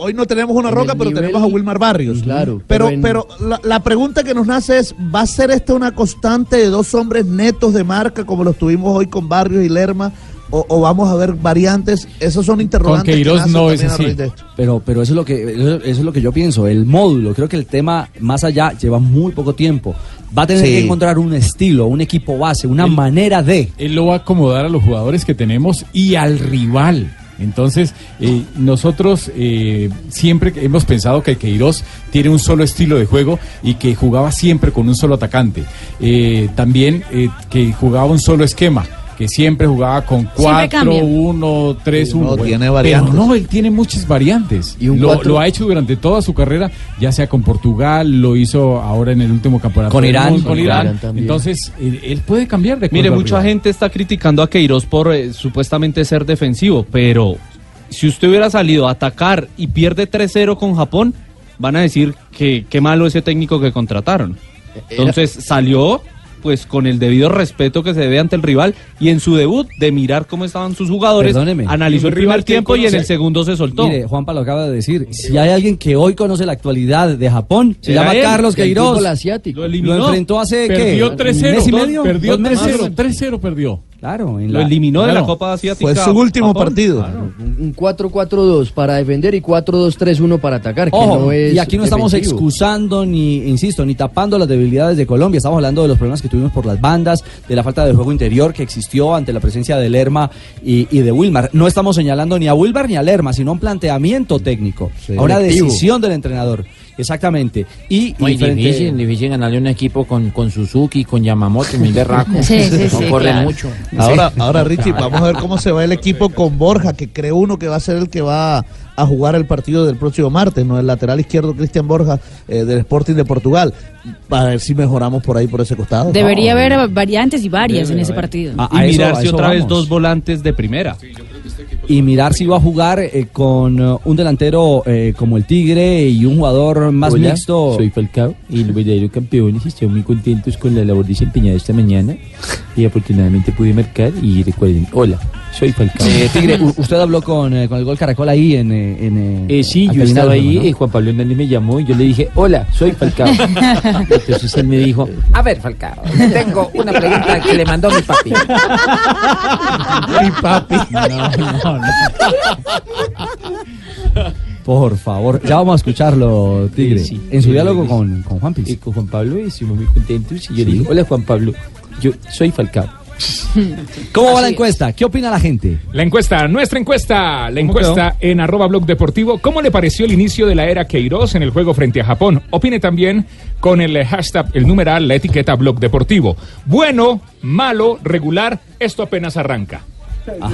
Hoy no tenemos una En roca, pero nivel- tenemos a Wilmar Barrios. Claro, Pero, pero en- pero la, la pregunta que nos nace es, ¿va a ser esta una constante de dos hombres netos de marca como los tuvimos hoy con Barrios y Lerma? O, o vamos a ver variantes? Esos son interrogantes. que nacen también a raíz de esto. Pero, pero eso es lo que eso, eso es lo que yo pienso. El módulo, creo que el tema más allá lleva muy poco tiempo. Va a tener Sí. que encontrar un estilo, un equipo base, una Él- manera de. Él lo va a acomodar a los jugadores que tenemos y al rival. Entonces, eh, nosotros eh, siempre hemos pensado que Queiroz tiene un solo estilo de juego y que jugaba siempre con un solo atacante. Eh, también eh, que jugaba un solo esquema. Que siempre jugaba con 4, cambia. 1, 3, Sí, 1. no, tiene Pero variantes. no, él tiene muchas variantes. Y un lo, cuatro- lo ha hecho durante toda su carrera, ya sea con Portugal, lo hizo ahora en el último campeonato. Con Irán. mundo, Con Con Irán. Entonces, él, él puede cambiar de Mire, mucha rival. gente está criticando a Queiroz por eh, supuestamente ser defensivo, pero si usted hubiera salido a atacar y pierde 3-0 con Japón, van a decir que qué malo ese técnico que contrataron. Entonces salió pues con el debido respeto que se debe ante el rival y en su debut de mirar cómo estaban sus jugadores, Perdóneme. analizó el primer tiempo y en el segundo se soltó. Mire, Juanpa lo acaba de decir. Si hay alguien que hoy conoce la actualidad de Japón, se llama él, Carlos Queiroz. asiático. Lo, Lo enfrentó hace Perdió ¿qué? 3-0, ¿Un mes y dos- medio? perdió ¿Dos meses? 3-0, 3-0 perdió. Claro, en Lo la- eliminó de la Claro. Copa Asiática. Fue su último Japón. partido. Un 4-4-2 para defender y 4-2-3-1 para atacar, que no es y aquí no estamos defensivo. excusando ni, insisto, ni tapando las debilidades de Colombia. Estamos hablando de los problemas que tuvimos por las bandas, de la falta de juego interior que existió ante la presencia de Lerma y, y de Wilmar. No estamos señalando ni a Wilmar ni a Lerma, sino un planteamiento técnico, a una Colectivo. decisión del entrenador. Exactamente. Y, Muy y frente- difícil, difícil ganarle un equipo con, con Suzuki, con Yamamoto, muy berraco. Sí, sí, no sí, corre claro. mucho. Ahora, ahora Richie, vamos a ver cómo se va el equipo con Borja, que cree uno que va a ser el que va a jugar el partido del próximo martes, ¿no? El lateral izquierdo Cristian Borja eh, del Sporting de Portugal. A ver si mejoramos por ahí, por ese costado. Debería haber variantes y varias en ese partido. y mirarse otra vez dos volantes de primera. Y mirar si va a jugar eh, con eh, un delantero eh, como el Tigre y un jugador más Hola, mixto. Soy Falcao y los verdaderos campeones están muy contentos con la labor desempeñada esta mañana y afortunadamente pude marcar y recuerden, hola, soy Falcao. Eh, Tigre, usted habló con, eh, con el gol Caracol ahí en... en Eh, sí, yo estaba ahí, eh, Juan Pablo Hernández me llamó y yo le dije, hola, soy Falcao. Entonces él me dijo, A ver, Falcao, tengo una pregunta que le mandó mi papi. Mi papi. Por favor, ya vamos a escucharlo, Tigre. Sí, en su sí, diálogo sí. con, con Juan Piz. Y con Juan Pablo y estuvimos muy contentos y yo le dije, hola Juan Pablo, yo soy Falcao. ¿Cómo va la encuesta? ¿Qué opina la gente? La encuesta, nuestra encuesta, la ¿Cómo encuesta en arroba blog deportivo. ¿Cómo le pareció el inicio de la era Queiroz en el juego frente a Japón? Opine también con el hashtag, el numeral, la etiqueta blog deportivo. Bueno, malo, regular, esto apenas arranca.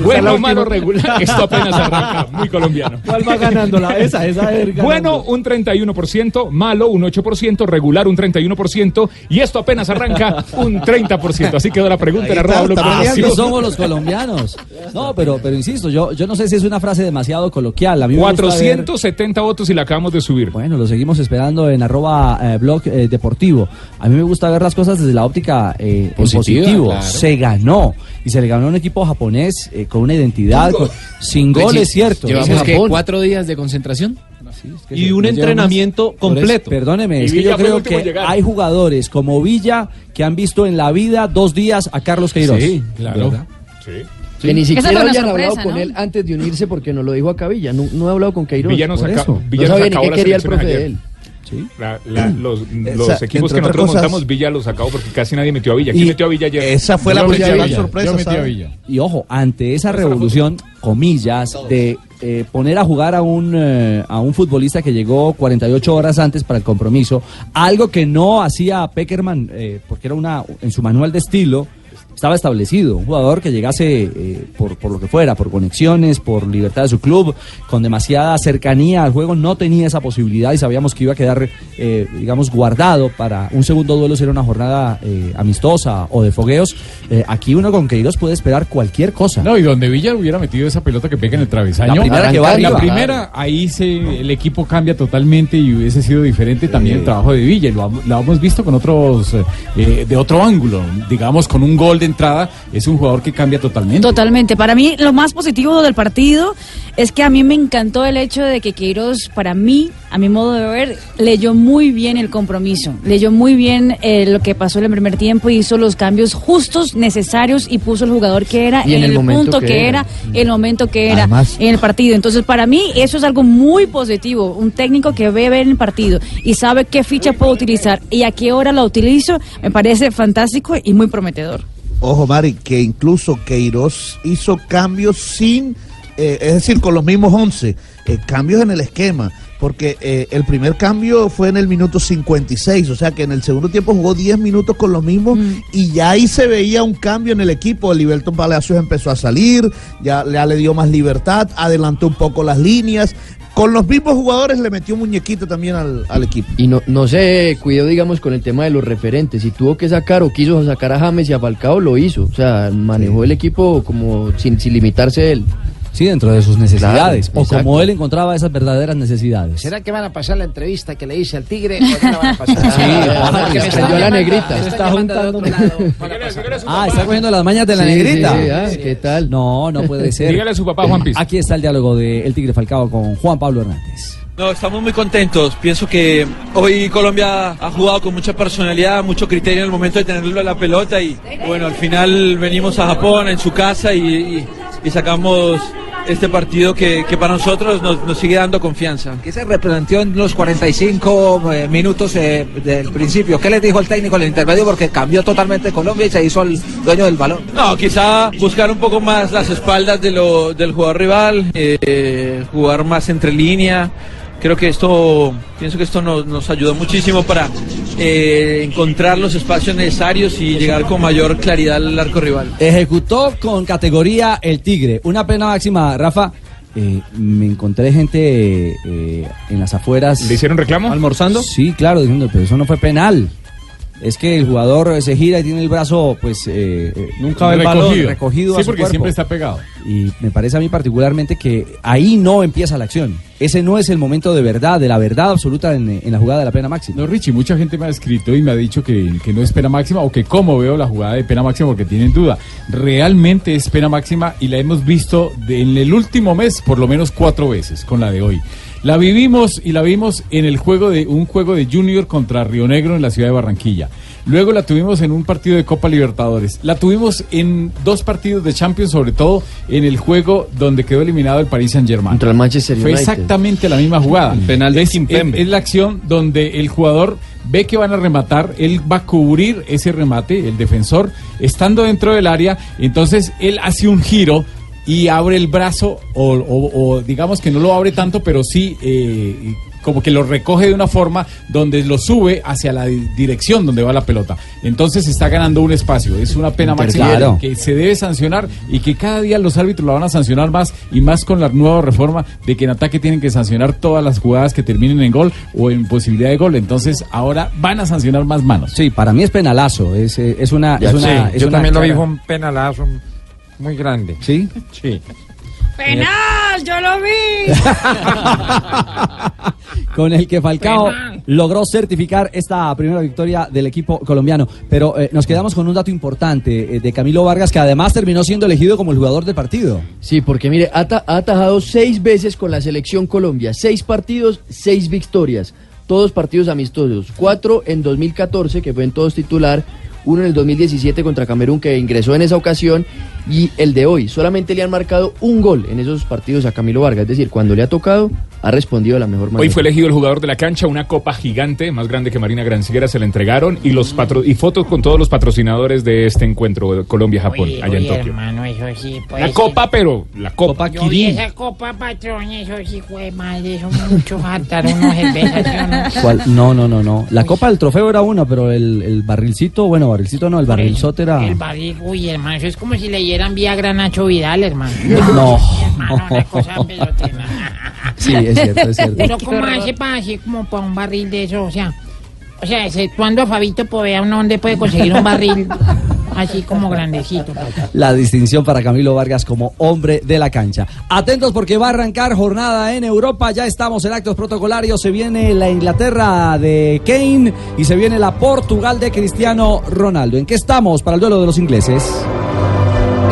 Bueno, malo, regular, esto apenas arranca. Muy colombiano. ¿Cuál va ganando la esa? Esa es Bueno, un 31%, malo, un 8%, regular, un 31%, y esto apenas arranca un 30%. Así quedó la pregunta en arroba blog Así deportivo. somos los colombianos. No, pero, pero insisto, yo, yo no sé si es una frase demasiado coloquial. A mí me gusta ver- 470 votos y la acabamos de subir. Bueno, lo seguimos esperando en arroba eh, blog eh, deportivo. A mí me gusta ver las cosas desde la óptica eh, en Positiva, positivo. claro. Se ganó. Y se le ganó a un equipo japonés eh, con una identidad, sin goles, cierto. Llevamos que cuatro días de concentración. Y un entrenamiento eso, completo. Perdóneme, es que Villa yo creo que llegar. hay jugadores como Villa que han visto en la vida dos días a Carlos Queiroz. Sí, claro. ¿Verdad? Que ni siquiera sorpresa, hablado con ¿no? él antes de unirse porque nos lo dijo acá Villa. No, no he hablado con Queiroz. Villa nos por aca- eso. Villa no nos sabía ni qué quería el profe de ayer. Él. La- la- los los Esa- equipos que nosotros cosas- montamos, Villa los sacó porque casi nadie metió a Villa. ¿Quién Y metió a Villa ayer? Esa fue la principal sorpresa. yo metí a. Villa. Y ojo, ante esa revolución, comillas, de eh, poner a jugar a un, eh, a un futbolista que llegó 48 horas antes para el compromiso, algo que no hacía Peckerman, eh, porque era una, en su manual de estilo, estaba establecido, un jugador que llegase eh, por, por lo que fuera, por conexiones, por libertad de su club, con demasiada cercanía al juego, no tenía esa posibilidad y sabíamos que iba a quedar, eh, digamos, guardado para un segundo duelo si era una jornada eh, amistosa o de fogueos. Aquí uno con Queiroz puede esperar cualquier cosa. No, y donde Villa hubiera metido esa pelota que pega en el travesaño. La primera que va La arriba. primera, ahí se, el equipo cambia totalmente y hubiese sido diferente también el trabajo de Villa. Lo, lo hemos visto con otros, de otro ángulo. Digamos, con un gol de entrada, es un jugador que cambia totalmente. Totalmente. Para mí, lo más positivo del partido es que a mí me encantó el hecho de que Queiroz, para mí, a mi modo de ver, leyó muy bien el compromiso. Leyó muy bien eh, lo que pasó en el primer tiempo y hizo los cambios justos, necesarios y puso el jugador que era Y en el punto que que, era. era, el momento que era Además- en el partido. Entonces, para mí, eso es algo muy positivo. Un técnico que ve ver el partido y sabe qué ficha puedo utilizar y a qué hora la utilizo, me parece fantástico y muy prometedor. Ojo, Mari, que incluso Queiroz hizo cambios sin, eh, es decir, con los mismos 11, eh, cambios en el esquema, porque eh, el primer cambio fue en el minuto 56, o sea que en el segundo tiempo jugó 10 minutos con los mismos y ya ahí se veía un cambio en el equipo. El Liberton Palacios empezó a salir, ya, ya le dio más libertad, adelantó un poco las líneas. Con los mismos jugadores le metió muñequito también al, al equipo. Y no, no se cuidó, digamos, con el tema de los referentes. Si tuvo que sacar o quiso sacar a James y a Falcao, lo hizo. O sea, manejó el equipo como sin, sin limitarse él. Sí, dentro de sus necesidades. Claro, o exacto. como él encontraba esas verdaderas necesidades. ¿Será que van a pasar la entrevista que le hice al tigre o no van a pasar? Sí, Porque le me cayó están la negrita. me está lado. Ah, está cogiendo las mañas de la Sí, negrita. sí, sí, ah, ¿qué tal? No, no puede ser. Dígale a su papá, Juan Piz. Aquí está el diálogo de El Tigre Falcao con Juan Pablo Hernández. No, estamos muy contentos. Pienso que hoy Colombia ha jugado con mucha personalidad, mucho criterio en el momento de tenerlo en la pelota y bueno, al final venimos a Japón en su casa y, y- y sacamos este partido que, que para nosotros nos, nos sigue dando confianza. ¿Qué se replanteó en los 45 eh, minutos eh, del principio? ¿Qué les dijo el técnico en el intermedio? Porque cambió totalmente Colombia y se hizo el dueño del balón. No, quizá buscar un poco más las espaldas de lo- del jugador rival, eh, jugar más entre línea. Creo que esto, pienso que esto nos, nos ayudó muchísimo para eh, encontrar los espacios necesarios y llegar con mayor claridad al arco rival. Ejecutó con categoría el Tigre. Una pena máxima, Rafa. eh, me encontré gente eh, en las afueras. ¿Le hicieron reclamo? ¿Almorzando? Sí, claro, diciendo, pero eso no fue penal. Es que el jugador se gira y tiene el brazo, pues, eh, eh, Nunca ve el balón recogido. recogido Sí, a su porque cuerpo. siempre está pegado. Y me parece a mí particularmente que ahí no empieza la acción. Ese no es el momento de verdad, de la verdad absoluta en, en la jugada de la pena máxima. No, Richie, mucha gente me ha escrito y me ha dicho que, que no es pena máxima o que cómo veo la jugada de pena máxima porque tienen duda. Realmente es pena máxima y la hemos visto de- en el último mes por lo menos cuatro veces con la de hoy. La vivimos y la vimos en el juego de un juego de Junior contra Río Negro en la ciudad de Barranquilla. Luego la tuvimos en un partido de Copa Libertadores. La tuvimos en dos partidos de Champions, sobre todo en el juego donde quedó eliminado el Paris Saint-Germain. Contra el Manchester Fue exactamente la misma jugada. penal de es- es la acción donde el jugador ve que van a rematar, él va a cubrir ese remate, el defensor, estando dentro del área, entonces él hace un giro y abre el brazo, o, o- o digamos que no lo abre tanto, pero sí eh, como que lo recoge de una forma donde lo sube hacia la di- dirección donde va la pelota. Entonces está ganando un espacio. Es una pena máxima Claro. que se debe sancionar y que cada día los árbitros la van a sancionar más y más con la nueva reforma de que en ataque tienen que sancionar todas las jugadas que terminen en gol o en posibilidad de gol. Entonces ahora van a sancionar más manos. Sí, para mí es penalazo. Es, eh, es una. Es una Sí, es yo una también lo vi un penalazo muy grande. ¿Sí? Sí. ¡Penal! ¡Yo lo vi! con el que Falcao logró certificar esta primera victoria del equipo colombiano. Pero eh, nos quedamos con un dato importante eh, de Camilo Vargas, que además terminó siendo elegido como el jugador del partido. Sí, porque mire, ha, ata- ha atajado seis veces con la selección Colombia, seis partidos, seis victorias, todos partidos amistosos, cuatro en 2014, que fue en todos titular, uno en el 2017 contra Camerún, que ingresó en esa ocasión, y el de hoy. Solamente le han marcado un gol en esos partidos a Camilo Vargas, es decir, cuando le ha tocado, ha respondido de la mejor manera. Hoy fue elegido el jugador de la cancha, una copa gigante, más grande que Marina Granciera, se le entregaron y los patro y fotos con todos los patrocinadores de este encuentro Colombia-Japón, Oye, allá en Tokio. hermano, eso sí, pues, La copa, pero la copa Yo vi esa copa, patrón, eso sí fue madre, eso mucho jartar unos cervezas, ¿sí o no? ¿Cuál? No, no, no, no. La copa del trofeo era una, pero el, el barrilcito, bueno, barrilcito no, el barrilzote era. El barril, uy, hermano, eso es como si le dieran Viagra a Nacho Vidal, hermano. No. Hermano, una cosa pelotina. Sí, es cierto, es cierto. Uno como hace para así como para un barril de eso, o sea, o sea, exceptuando a Fabito, pues vea uno dónde puede conseguir un barril así como grandecito. pues. La distinción para Camilo Vargas como hombre de la cancha. Atentos porque va a arrancar jornada en Europa. Ya estamos en actos protocolarios. Se viene la Inglaterra de Kane y se viene la Portugal de Cristiano Ronaldo. ¿En qué estamos para el duelo de los ingleses?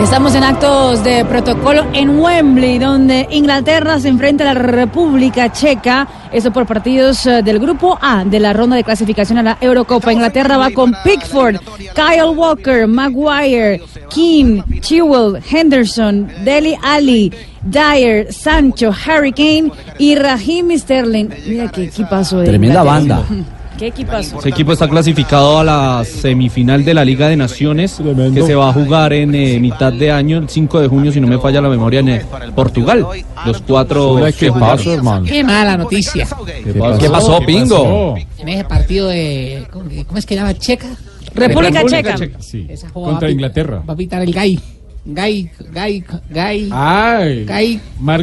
Estamos en actos de protocolo en Wembley, donde Inglaterra se enfrenta a la República Checa. Eso por partidos eh, del grupo A de la ronda de clasificación a la Eurocopa. Inglaterra va con Pickford, Kyle Walker, Maguire, Keane, Chilwell, Henderson, Deli Ali, Dyer, Sancho, Harry Kane y Raheem Sterling. Mira qué equipazo de Tremenda Inglaterra. banda. Qué equipazo. Ese equipo está clasificado a la semifinal de la Liga de Naciones que se va a jugar en eh, mitad de año, el 5 de junio, si no me falla la memoria, en eh, Portugal. Los cuatro ¿qué pasó, hermano? Qué mala noticia. ¿Qué pasó, Pingo? En ese partido de. ¿Cómo es que llama? Checa. República Checa. Sí. Contra va Inglaterra. Va a pitar el Gay. Gay, Gay, Gay. Ay.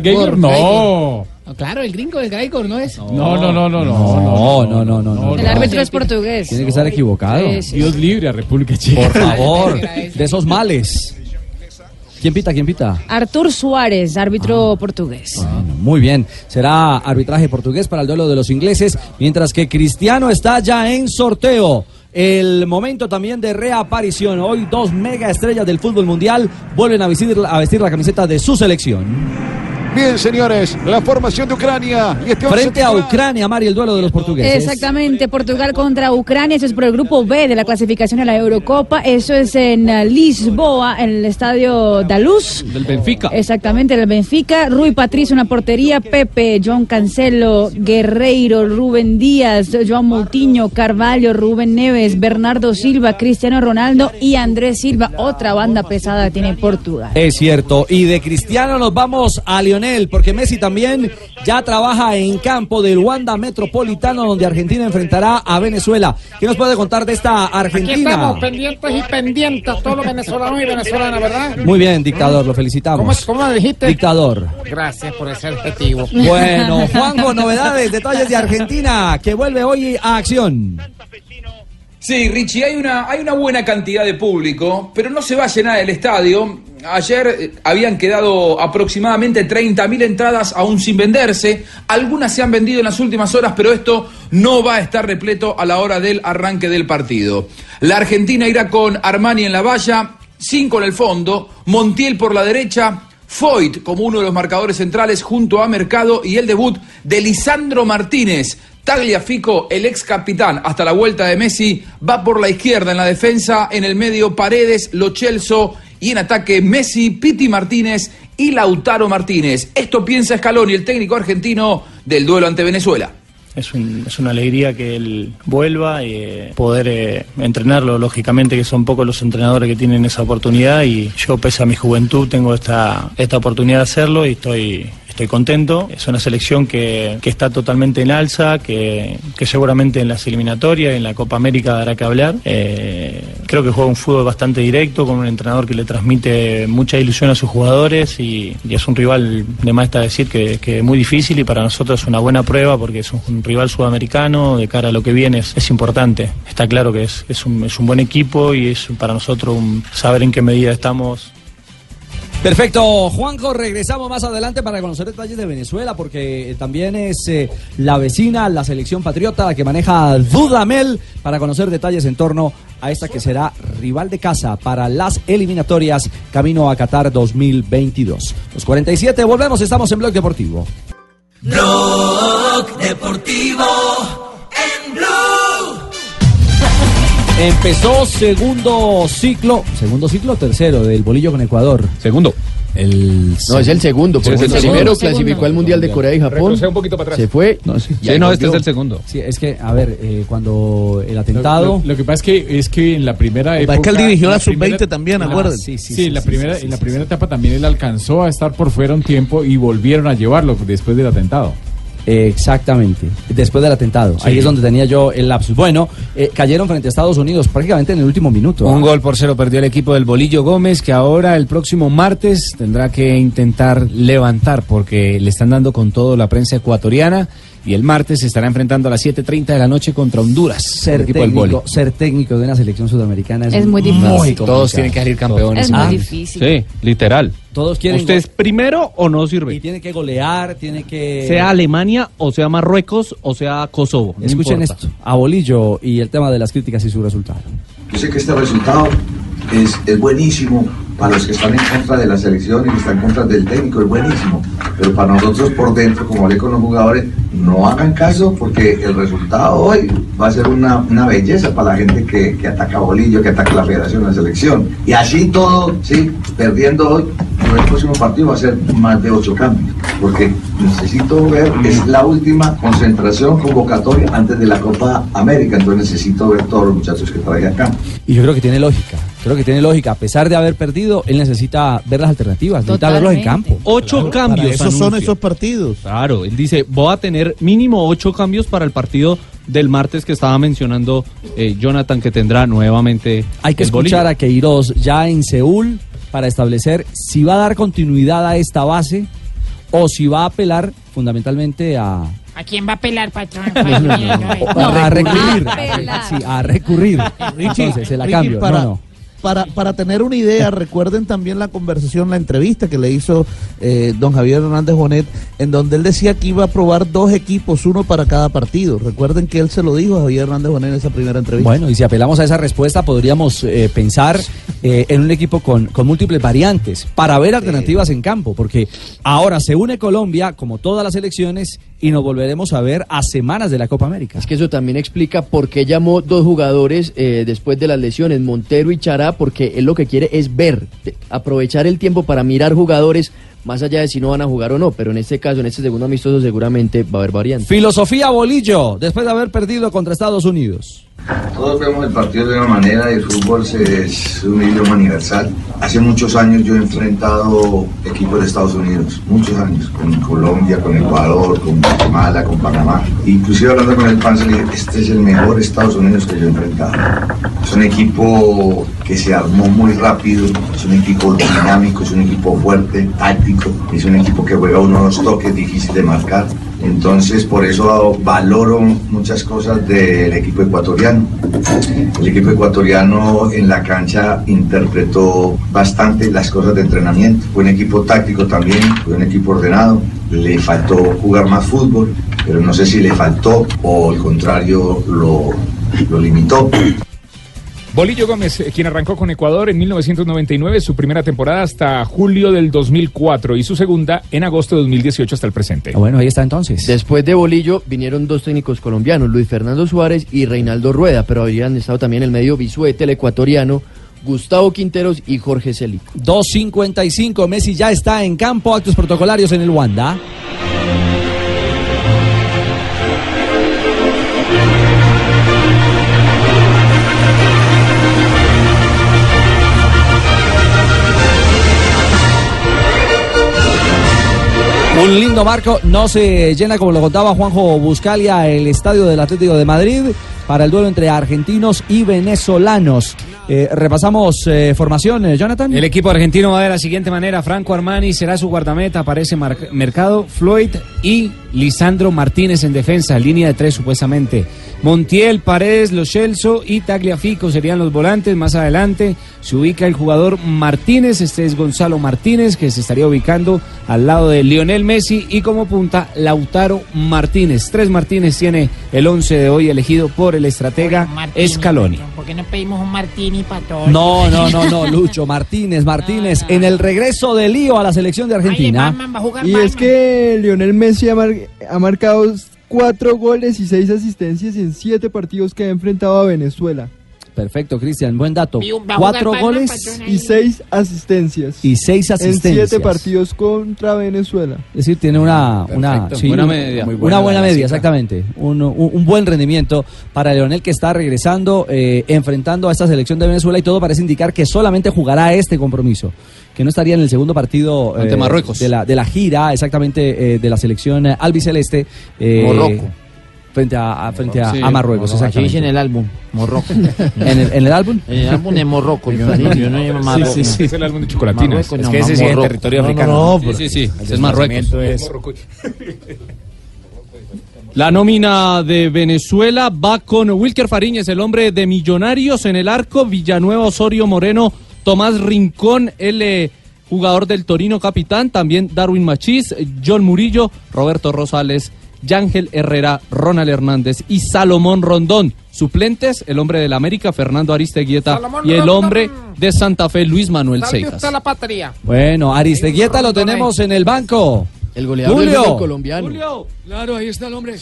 Geiger, Gor- no. Claro, el gringo del Gaigor, ¿no es? No, no, no, no, no. No, no, no, no. no. El árbitro es portugués. Tiene que estar equivocado. Sí, sí. Dios libre a República Checa. Por favor, de esos males. ¿Quién pita? ¿Quién pita? Artur Suárez, árbitro portugués. Muy bien, será arbitraje portugués para el duelo de los ingleses, mientras que Cristiano está ya en sorteo. El momento también de reaparición. Hoy dos mega estrellas del fútbol mundial vuelven a vestir, a vestir la camiseta de su selección. Bien, señores, la formación de Ucrania. Y este Frente a. Ucrania, Mari, el duelo de los portugueses. Exactamente, Portugal contra Ucrania, eso es por el grupo B de la clasificación a la Eurocopa, eso es en Lisboa, en el estadio Daluz. Del Benfica. Exactamente, del Benfica. Rui Patricio, una portería. Pepe, John Cancelo, Guerreiro, Rubén Díaz, Joan Moutinho, Carvalho, Rubén Neves, Bernardo Silva, Cristiano Ronaldo y Andrés Silva. Otra banda pesada tiene Portugal. Es cierto. Y de Cristiano nos vamos a Lionel, porque Messi también ya trabaja en campo del Wanda Metropolitano, donde Argentina enfrentará a Venezuela. ¿Qué nos puede contar de esta Aquí Argentina? estamos pendientes y pendientes, todos los venezolanos y venezolanas, ¿verdad? Muy bien, dictador, lo felicitamos. ¿Cómo, cómo dijiste? Dictador. Gracias por ese adjetivo. Bueno, Juanjo, novedades, detalles de Argentina, que vuelve hoy a acción. Sí, Richie, hay una, hay una buena cantidad de público, pero no se va a llenar el estadio. Ayer eh, habían quedado aproximadamente 30.000 entradas aún sin venderse. Algunas se han vendido en las últimas horas, pero esto no va a estar repleto a la hora del arranque del partido. La Argentina irá con Armani en la valla, cinco en el fondo, Montiel por la derecha, Foyt como uno de los marcadores centrales junto a Mercado y el debut de Lisandro Martínez. Tagliafico, el ex capitán, hasta la vuelta de Messi, va por la izquierda en la defensa, en el medio Paredes, Lo Celso y en ataque Messi, Piti Martínez y Lautaro Martínez. Esto piensa Scaloni, el técnico argentino del duelo ante Venezuela. Es una alegría que él vuelva y eh, poder eh, entrenarlo. Lógicamente que son pocos los entrenadores que tienen esa oportunidad y yo, pese a mi juventud, tengo esta, esta oportunidad de hacerlo y estoy, estoy contento. Es una selección que, que está totalmente en alza, que, que seguramente en las eliminatorias, en la Copa América dará que hablar. Eh, creo que juega un fútbol bastante directo, con un entrenador que le transmite mucha ilusión a sus jugadores y, es un rival, de más está decir, que, que es muy difícil y para nosotros es una buena prueba porque es un, rival sudamericano, de cara a lo que viene es, es importante. Está claro que es, es, un, es un buen equipo y es para nosotros saber en qué medida estamos Perfecto, Juanjo, regresamos más adelante para conocer detalles de Venezuela, porque también es eh, la vecina, la selección patriota, la que maneja Dudamel, para conocer detalles en torno a esta que será rival de casa para las eliminatorias camino a Qatar 2022. Los 47, volvemos, estamos en Blog Deportivo. Blog Deportivo Empezó segundo ciclo, segundo ciclo o tercero del bolillo con Ecuador. Segundo. El No, es el segundo, porque Sí, es el el primero segundo. clasificó al Mundial de Corea y Japón. Un poquito para atrás. Se fue. y ahí volvió. segundo. Sí, es que, a ver, eh, cuando el atentado... Lo, lo que pasa es que, es que en la primera época... es que él dirigió la sub-20 primera- también, acuérdense. Sí, Sí, sí, sí, en la sí, primera, sí, en la primera etapa también él alcanzó a estar por fuera un tiempo y volvieron a llevarlo después del atentado. Exactamente, después del atentado. Sí. Ahí es donde tenía yo el lapsus. Bueno, eh, cayeron frente a Estados Unidos prácticamente en el último minuto. Un ¿ah? gol por cero perdió el equipo del Bolillo Gómez, que ahora el próximo martes tendrá que intentar levantar porque le están dando con todo la prensa ecuatoriana y el martes se estará enfrentando a las 7.30 de la noche contra Honduras. Ser el equipo del técnico, ser técnico de una selección sudamericana es, Es muy difícil. Todos tienen que salir campeones. Es muy Ah, difícil. Sí, literal. Todos quieren ¿Usted es primero o no sirve? Y tiene que golear, tiene que... Sea Alemania o sea Marruecos o sea Kosovo. no Escuchen importa. esto, a Bolillo y el tema de las críticas y su resultado. Yo sé que este resultado es, es buenísimo para los que están en contra de la selección y que están en contra del técnico, es buenísimo. Pero para nosotros por dentro, como hablé con los jugadores, no hagan caso porque el resultado hoy va a ser una, una belleza para la gente que, que ataca a Bolillo, que ataca a la federación, la selección. Y así todo, sí, perdiendo hoy, el próximo partido va a ser más de ocho cambios. Porque necesito ver, es la última concentración convocatoria antes de la Copa América, entonces necesito ver todos los muchachos que traen acá. Y yo creo que tiene lógica, creo que tiene lógica. A pesar de haber perdido, él necesita ver las alternativas, necesita verlos en campo. Ocho cambios. Para eso son esos partidos. Claro, él dice, voy a tener mínimo ocho cambios para el partido del martes que estaba mencionando eh, Jonathan, que tendrá nuevamente Hay que escuchar a Queiroz ya en Seúl para establecer si va a dar continuidad a esta base o si va a apelar fundamentalmente a, ¿A quién va a pelar, patrón? a recurrir. Sí, a recurrir. Entonces, se la cambio. para, No, no. Para, para tener una idea, recuerden también la conversación, la entrevista que le hizo eh, don Javier Hernández Bonet, en donde él decía que iba a probar dos equipos, uno para cada partido. Recuerden que él se lo dijo a Javier Hernández Bonet en esa primera entrevista. Bueno, y si apelamos a esa respuesta, podríamos eh, pensar eh, en un equipo con, con múltiples variantes para ver alternativas en campo, porque ahora se une Colombia, como todas las elecciones, y nos volveremos a ver a semanas de la Copa América. Es que eso también explica por qué llamó dos jugadores eh, después de las lesiones, Montero y Chará, porque él lo que quiere es ver, aprovechar el tiempo para mirar jugadores, más allá de si no van a jugar o no, pero en este caso, en este segundo amistoso, seguramente va a haber variantes. Filosofía Bolillo, después de haber perdido contra Estados Unidos. Todos vemos el partido de una manera, el fútbol se- es un idioma universal. Hace muchos años yo he enfrentado equipos de Estados Unidos, muchos años, con Colombia, con Ecuador, con Guatemala, con Panamá. Inclusive hablando con el Panzer, le dije, este es el mejor Estados Unidos que yo he enfrentado. Es un equipo que se armó muy rápido, es un equipo dinámico, es un equipo fuerte, táctico, es un equipo que juega unos toques difíciles de marcar. Entonces, por eso valoro muchas cosas del equipo ecuatoriano. El equipo ecuatoriano en la cancha interpretó bastante las cosas de entrenamiento. Fue un equipo táctico también, fue un equipo ordenado. Le faltó jugar más fútbol, pero no sé si le faltó o al contrario lo, lo limitó. Bolillo Gómez, eh, quien arrancó con Ecuador en 1999, su primera temporada hasta julio del 2004 y su segunda en agosto de 2018 hasta el presente. Bueno, ahí está entonces. Después de Bolillo vinieron dos técnicos colombianos, Luis Fernando Suárez y Reinaldo Rueda, pero habrían estado también el medio Bisuete, el ecuatoriano, Gustavo Quinteros y Jorge Celic. 2.55, Messi ya está en campo, actos protocolarios en el Wanda. Un lindo marco, no se llena como lo contaba Juanjo Buscalia el estadio del Atlético de Madrid para el duelo entre argentinos y venezolanos. Eh, repasamos eh, formación, eh, Jonathan. El equipo argentino va de la siguiente manera. Franco Armani será su guardameta, aparece Mar- Mercado, Floyd y Lisandro Martínez en defensa, línea de tres supuestamente. Montiel, Paredes, Los Celso y Tagliafico serían los volantes. Más adelante se ubica el jugador Martínez, este es Gonzalo Martínez, que se estaría ubicando al lado de Lionel Messi y como punta Lautaro Martínez. Tres Martínez tiene el once de hoy elegido por el estratega Martini, Scaloni. ¿Por qué no pedimos un martini para todos? No, no, no, no, Lucho, Martínez, Martínez, en el regreso de Lío a la selección de Argentina. Y es que Lionel Messi ha, mar- ha marcado cuatro goles y seis asistencias en siete partidos que ha enfrentado a Venezuela. Perfecto, Cristian, buen dato. Cuatro goles y seis asistencias. y seis asistencias. En siete partidos contra Venezuela. Es decir, tiene una, una, buena media. Muy buena una buena media, exactamente. Un, un- un buen rendimiento para Leonel que está regresando, eh, enfrentando a esta selección de Venezuela y todo parece indicar que solamente jugará este compromiso, que no estaría en el segundo partido eh, Ante Marruecos. de la, de la gira, exactamente, eh, de la selección eh, albiceleste. eh, Morroco. Frente a, a- frente a, Sí, a Marruecos, Morroco. Así dice en el álbum, Morroco. ¿En el, en el álbum? En el álbum de Morroco, yo, yo no llamo sí, sí. Es el álbum de chocolatinas. Marruecos, Es no, que ese sí es territorio No, no, africano. no, Sí, pero- sí, es Marruecos. es- La nómina de Venezuela va con Wilker Fariñez, el hombre de Millonarios en el arco, Villanueva Osorio Moreno, Tomás Rincón, el eh, jugador del Torino capitán, también Darwin Machís, John Murillo, Roberto Rosales, Yángel Herrera, Ronald Hernández y Salomón Rondón. Suplentes, el hombre del América, Fernando Aristeguieta, Salomón y el Rondón. hombre de Santa Fe, Luis Manuel ¿Sabe Seijas. usted la patria? Bueno, Aristeguieta lo tenemos en el banco. El goleador del fútbol colombiano. Claro, ahí está el hombre.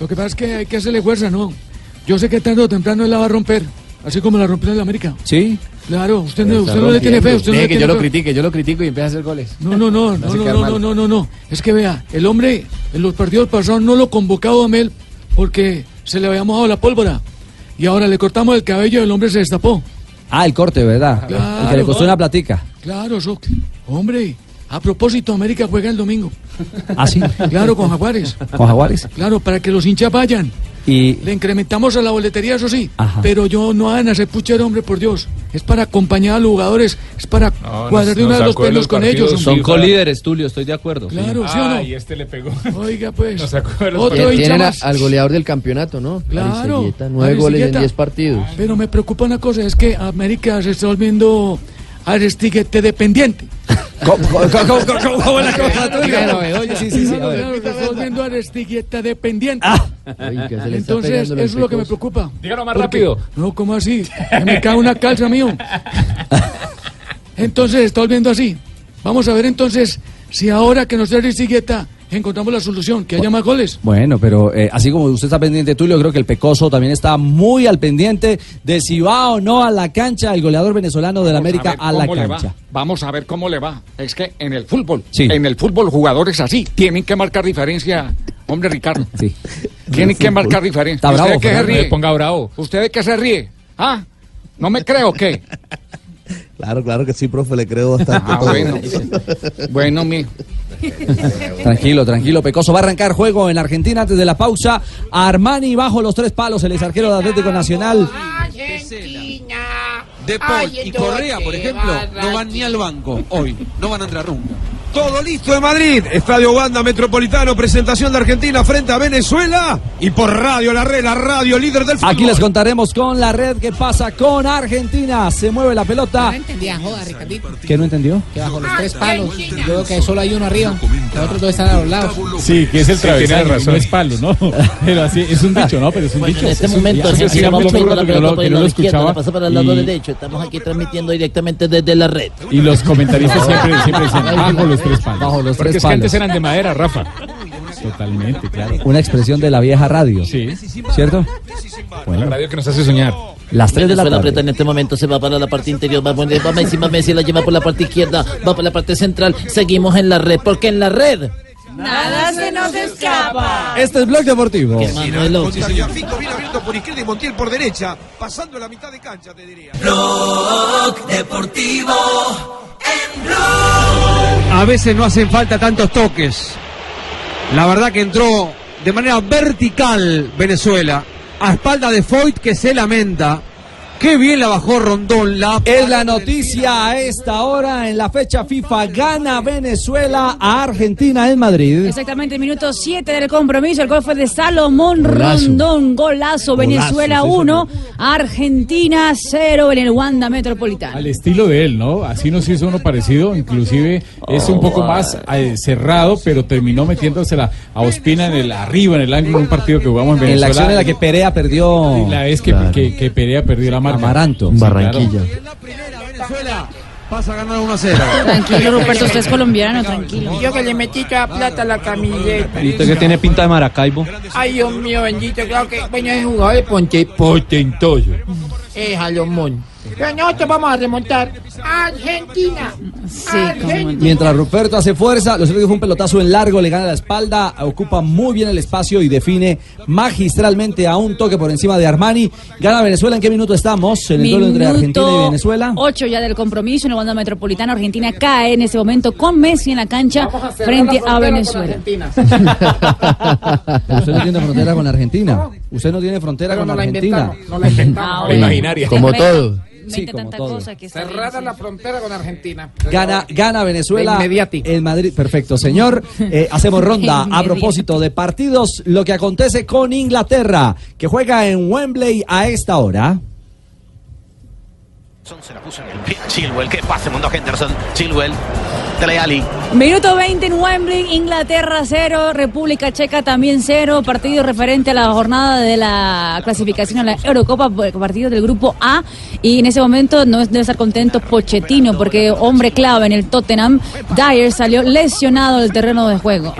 Lo que pasa es que hay que hacerle fuerza, ¿no? Yo sé que tarde o temprano él la va a romper, así como la rompió en la América. ¿Sí? Claro, usted no, usted no le tiene fe, usted no le que yo lo critique, yo lo critico y empieza a hacer goles. No, no, no, no, no, no, no, no. Es que vea, el hombre en los partidos pasados no lo convocaba a Mel porque se le había mojado la pólvora. Y ahora le cortamos el cabello y el hombre se destapó. Ah, el corte, ¿verdad? Claro. el que le costó una platica. Claro, eso. Hombre, a propósito, América juega el domingo. Ah, sí. Claro, con Jaguares. Con Jaguares. Claro, para que los hinchas vayan. Y Le incrementamos a la boletería, eso sí. Ajá. Pero yo no hagan a ser puchero, hombre, por Dios. Es para acompañar a los jugadores. Es para cuadrar de una de los pelos los con ellos. Son colíderes, Tulio, estoy de acuerdo. Claro, ¿sí o no? Ay, este le pegó. Oiga, pues. Nos sacó de los Otro Tienen a- al goleador del campeonato, ¿no? Claro. Nueve goles en diez partidos. Pero me preocupa una cosa, es que América se está volviendo Aristiguete dependiente. ¿Cómo, cómo, cómo, cómo, cómo la cosa, Oye, sí, sí, sí, volviendo Aristigueta dependiente. Entonces, eso es lo que me preocupa. Dígalo más rápido. No, ¿cómo así? Me cae una calza mío. Entonces, está volviendo así. Vamos a ver entonces si ahora que nos trae Aristigueta encontramos la solución, que haya más goles. Bueno, pero eh, así como usted está pendiente, Tulio, creo que el Pecoso también está muy al pendiente de si va o no a la cancha el goleador venezolano del América a, la va. cancha. Vamos a ver cómo le va. Es que en el fútbol, Sí. en el fútbol jugadores así tienen que marcar diferencia. Hombre, Ricardo. Sí. Tienen que marcar diferencia. Está bravo, ¿Usted de qué se ríe? No ponga bravo. ¿Usted de qué se ríe? ¿Ah? ¿No me creo qué? Claro, claro que sí, profe, le creo bastante. Ah, todo. bueno. Bueno, mi. Tranquilo, tranquilo, Pecoso. Va a arrancar juego en Argentina antes de la pausa. Armani bajo los tres palos, el ex arquero de Atlético Nacional. De Paul y Correa, por ejemplo, no van ni al banco hoy, no van a entrar nunca. Todo listo en Madrid, Estadio Wanda Metropolitano, presentación de Argentina frente a Venezuela y por Radio La Red, la radio líder del fútbol. Aquí les contaremos con la red qué pasa con Argentina. Se mueve la pelota. No entendía, joda, Ricardito. ¿Qué no entendió? Que bajo los tres palos, yo veo que solo hay uno arriba, los otros dos están a los lados. Sí, que es el Sí, tiene travesaño, razón. no es palo, ¿no? Pero así, es un dicho, ¿no? Pero es un Bueno, dicho. en este Es momento tiramos mucho mucho la que pelota lo- por que el no lo lado izquierdo, la pasa para el lado Y- derecho. Estamos aquí transmitiendo directamente desde la red. Y los comentaristas siempre, siempre decían, bajo los tres palos. Bajo los Porque tres es que antes palos. eran de madera, Rafa. Totalmente, claro. Una expresión de la vieja radio. Sí. ¿Cierto? La radio que nos hace soñar. Las 3 de la Venezuela tarde. aprieta en este momento, se va para la parte interior, va, a poner- va encima Messi, la lleva por la parte izquierda, va por la parte central, seguimos en la red, porque en la red... Nada se nos escapa. Este es Blog Deportivo. Manuelo. Con Tagliafico bien abierto por izquierda y Montiel por derecha, pasando la mitad de cancha, te diría. Blog Deportivo. A veces no hacen falta tantos toques. La verdad que entró de manera vertical Venezuela, a espalda de Foyt que se lamenta. Qué bien la bajó Rondón. La Es la noticia a esta hora en la fecha FIFA. Gana Venezuela a Argentina en Madrid. Exactamente, minuto 7 del compromiso. El gol fue de Salomón Golazo. Rondón. Golazo. Venezuela sí, 1, Argentina 0 en el Wanda Metropolitano. Al estilo de él, ¿no? Así nos hizo uno parecido, inclusive es un poco más eh, cerrado, pero terminó metiéndosela a Ospina en el arriba, en el ángulo, en un partido que jugamos en En Venezuela. la acción en la que Perea perdió. La vez que, que, que Perea perdió la marca. Amaranto. Sí, Barranquilla. Venezuela pasa a ganar 1 a 0. Tranquilo, Ruperto, usted es colombiano, tranquilo. Yo que le metí toda plata a la camiseta. Y usted que tiene pinta de Maracaibo. Ay, Dios mío, bendito, claro que, bueno, es jugador de Ponte, potentoso. Eh, Salomón. Pero nosotros vamos a remontar a Argentina. Argentina. Mientras Ruperto hace fuerza, lo cierto es que fue un pelotazo en largo, le gana la espalda, ocupa muy bien el espacio y define magistralmente a un toque por encima de Armani. Gana Venezuela, ¿en qué minuto estamos? En el duelo entre Argentina y Venezuela. 8 ya del compromiso en el Wanda Metropolitano. Argentina cae en ese momento con Messi en la cancha frente a Venezuela. Usted no tiene frontera con Argentina. Usted no tiene frontera Pero con no la Argentina. inventamos, no la inventamos. Ah, La imaginaria. Como todo. Sí, inventa como tanta todo. cosa que está bien, Cerrada la frontera con Argentina. Gana, gana Venezuela en Madrid. Perfecto, señor. Eh, hacemos ronda a propósito de partidos. Lo que acontece con Inglaterra, que juega en Wembley a esta hora. Se la puso en el pie Chilwell, que pase Mundo Henderson, Chilwell, Dele. Minuto 20 en Wembley, Inglaterra 0, República Checa también 0, partido referente a la jornada de la clasificación a la Eurocopa, partido del grupo A, y en ese momento no debe estar contento Pochettino, porque hombre clave en el Tottenham, Dyer salió lesionado del terreno de juego.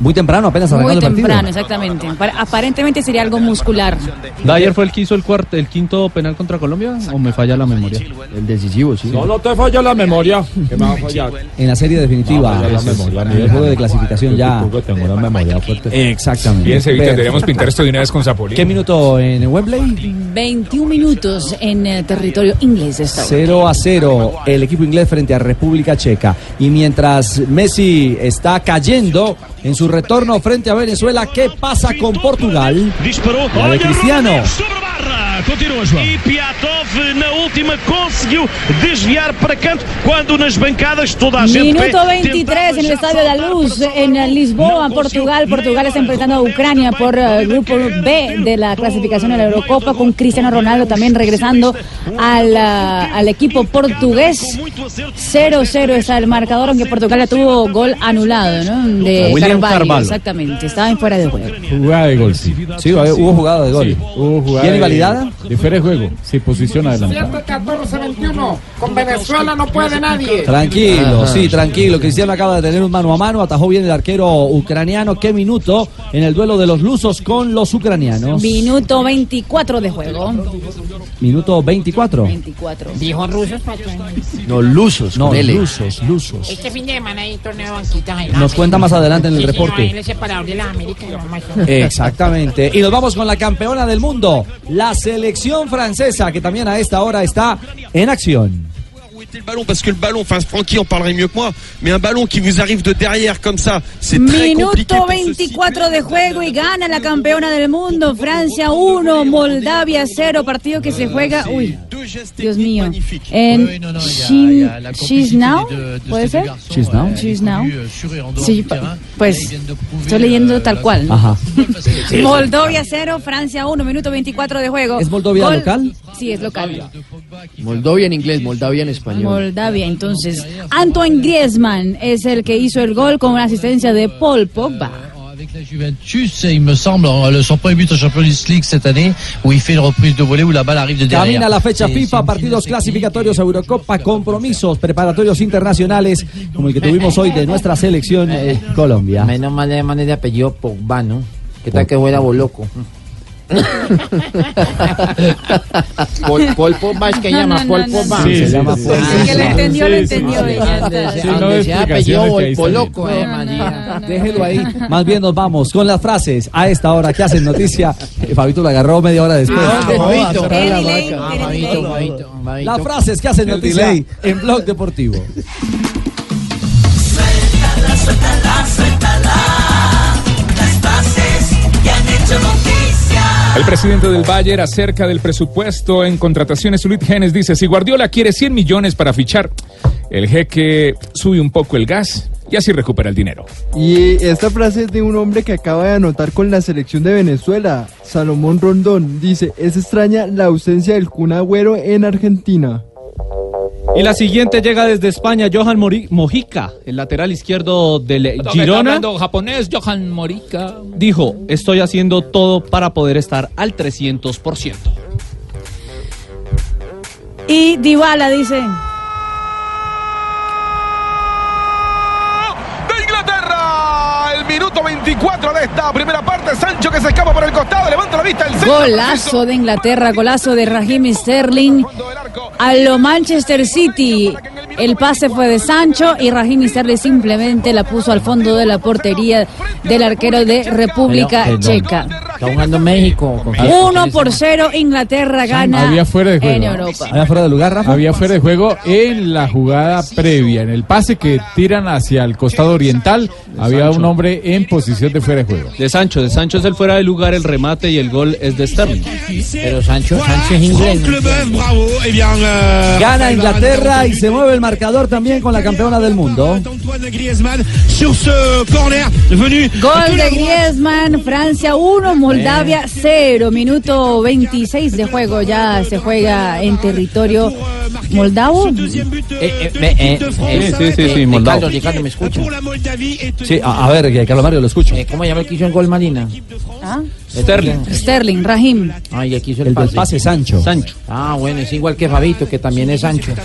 Muy temprano, apenas Muy arrancando el partido. temprano, exactamente. Aparentemente sería algo muscular. ¿Dyer fue el que hizo el, cuarto, el quinto penal contra Colombia o me falla la memoria? El decisivo, sí. No, no te falla la memoria. Que me va a fallar. En la serie definitiva, No, la memoria, en el juego de clasificación ya. Tengo una memoria fuerte. Exactamente. Bien, Perfecto. deberíamos pintar esto de una vez con Zapolín. ¿Qué minuto en Wembley? 21 minutos en eh, territorio inglés de esta hora. 0 a 0 el equipo inglés frente a República Checa. Y mientras Messi está cayendo en su retorno frente a Venezuela, ¿qué pasa con Portugal? Disparou. La de Cristiano. A. Continua, João. E Piatov na última conseguiu desviar para canto quando nas bancadas toda a gente Minuto pe- 23 en el Estadio de la Luz en eh, Lisboa, Portugal. Portugal está enfrentando a Ucrania por eh, el grupo B de la clasificación de la Eurocopa con Cristiano Ronaldo también regresando al, ah, al equipo portugués. 0-0 está el marcador, aunque Portugal ya tuvo gol anulado, ¿no? De Carvalho, Carvalho. exactamente. Estaba en fuera de juego. Jugada de gol, sí. Sí, hubo jugada de gol. Sí, hubo jugada ¿Bien de- invalidada? De fuera de juego. Sí, posición adelantada. 14-21. Con Venezuela no puede nadie. Tranquilo, sí, tranquilo. Cristiano acaba de tener un mano a mano, atajó bien el arquero ucraniano. ¿Qué minuto en el duelo de los lusos con los ucranianos? Minuto 24 de juego. Minuto 24. 24. Dijo rusos. No, lusos, no, lusos, lusos. Este fin de semana hay torneo de banquitas. ahí. Nos cuenta más adelante en el Sí, señor, reporte. de no. Exactamente. Y nos vamos con la campeona del mundo, la selección francesa, que también a esta hora está en acción. Le ballon parce que le ballon, enfin Francky en parlerait mieux que moi, mais un ballon qui vous arrive de derrière comme ça, c'est très compliqué. Minuto pour se 24 de juego y gana la campeona del mundo. Francia 1, Moldavia 0. Partido que se juega. Uy, Dios mío. En Shin- Chisinau, ¿puede ser? Chisinau. Chisinau. Sí, pa- pues estoy leyendo tal cual. Ajá. Moldavia 0, Francia 1, minuto 24 de juego. ¿Es Moldavia Gol- local? Sí, es local. Moldavia en inglés, Moldavia en español. Moldavia, entonces. Antoine Griezmann es el que hizo el gol con la asistencia de Paul Pogba. Avec la Juventus, il me semble, le- son premier but en Champions League cette année, où il fait une reprise de volée où la balle arrive de derrière. Camina la fecha FIFA, partidos clasificatorios a Eurocopa, compromisos preparatorios internacionales, como el que tuvimos hoy de nuestra selección eh, Colombia. Menos mal de manera de apellido Pogba, ¿no? ¿Qué tal que fuera Boloco? Pol, Pol Pogba es que No, llama no, Pol no, no, Pogba. no. Sí, Se sí, llama sí, Pol sí, El que lo entendió, lo entendió. Donde apellido Poloco, eh, María. Déjelo ahí. Más bien nos vamos con las frases a esta hora que hacen noticia. Eh, Fabito lo agarró media hora después. La. Las frases que hacen noticia en Blog Deportivo. Suéltala, suéltala, suéltala. El presidente del Bayern acerca del presupuesto en contrataciones, Luis Genes dice, si Guardiola quiere 100 millones para fichar, el jeque sube un poco el gas y así recupera el dinero. Y esta frase es de un hombre que acaba de anotar con la selección de Venezuela, Salomón Rondón. Dice, es extraña la ausencia del Kun Agüero en Argentina. Y la siguiente llega desde España, Johan Mori- Mojica, el lateral izquierdo del Girona. hablando japonés, Johan Morica. Dijo, estoy haciendo todo para poder estar al 300%. Y Dybala dice, de Inglaterra. El minuto 24 de esta primera parte. Sancho que se escapa por el costado. Levanta la vista. El centro. golazo de Inglaterra, golazo de Raheem Sterling a lo Manchester City. El pase fue de Sancho y Raheem Sterling simplemente la puso al fondo de la portería del arquero de República Pero, Checa. Está jugando México. con- Uno por cero, Inglaterra gana Había fuera de juego. en Europa. ¿Había fuera de lugar, Rafa? Había fuera de juego en la jugada previa, en el pase que tiran hacia el costado oriental. Había un hombre en posición de fuera de juego. De Sancho, de Sancho es el fuera de lugar, el remate y el gol es de Sterling. Pero Sancho, Sancho es inglés. Eh euh, Gana Inglaterra y se mueve el marcador también con la campeona del mundo. Gol de Griezmann, Francia 1, Moldavia 0. Minuto 26 de juego, ya se juega en territorio moldavo. Eh, eh, me- eh, eh, sí, sí, sí, eh, Moldavo. Ricardo, Ricardo, ¿me escucha? Sí, a, a ver, que Carlos Mario lo escucho. Eh, ¿Cómo llama el que hizo el gol, Marina? ¿Ah? Sterling. Sterling, Raheem. Ah, y aquí hizo el, El pase. pase Sancho. Sancho. Ah, bueno, es igual que Fabito, que también es Sancho.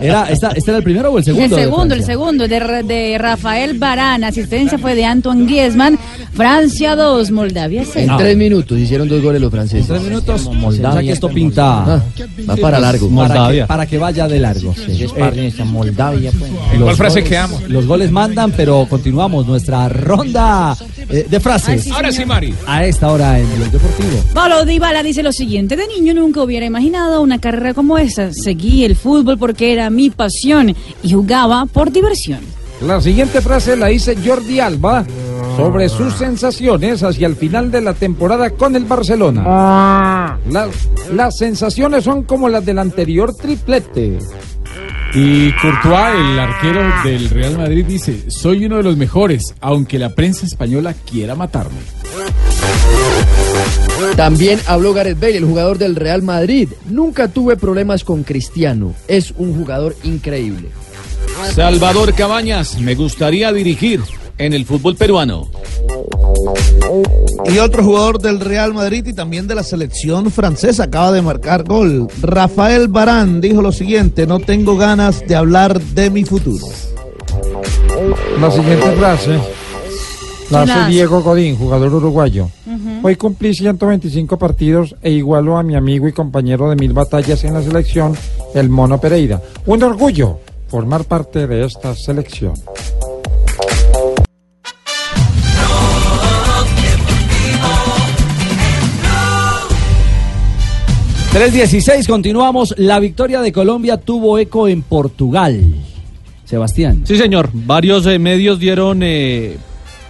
Era, esta, ¿Este era el primero o el El segundo? de segundo, el segundo, de, de Rafael Barán. Asistencia fue de Antoine Griezmann. Francia 2, Moldavia En 0. tres minutos hicieron dos goles los franceses. Tres minutos. Moldavia, O sea que esto pinta Ah, va para largo. para que, Moldavia. para que vaya de largo. Es sparring esta Moldavia, pues. ¿En Los cuál frase goles- quedamos? Los goles mandan, pero continuamos nuestra ronda eh, de frases. Ahora sí, Mari. A esta hora en el Deportivo. Paulo Dybala dice lo siguiente, de niño nunca hubiera imaginado una carrera como esa. Seguí el fútbol porque era mi pasión y jugaba por diversión. La siguiente frase la dice Jordi Alba sobre sus sensaciones hacia el final de la temporada con el Barcelona. La- las sensaciones son como las del anterior triplete. Y Courtois, el arquero del Real Madrid, dice, soy uno de los mejores, aunque la prensa española quiera matarme. También habló Gareth Bale, el jugador del Real Madrid. Nunca tuve problemas con Cristiano. Es un jugador increíble. Salvador Cabañas, me gustaría dirigir en el fútbol peruano. Y otro jugador del Real Madrid y también de la selección francesa acaba de marcar gol. Rafael Barán dijo lo siguiente, no tengo ganas de hablar de mi futuro. La siguiente frase la ¿Quién la hace? Diego Godín, jugador uruguayo. Hoy cumplí 125 partidos e igualo a mi amigo y compañero de mil batallas en la selección, el Mono Pereira. Un orgullo formar parte de esta selección. 3.16, continuamos. La victoria de Colombia tuvo eco en Portugal. Sebastián. Sí, señor. Varios eh, medios dieron eh,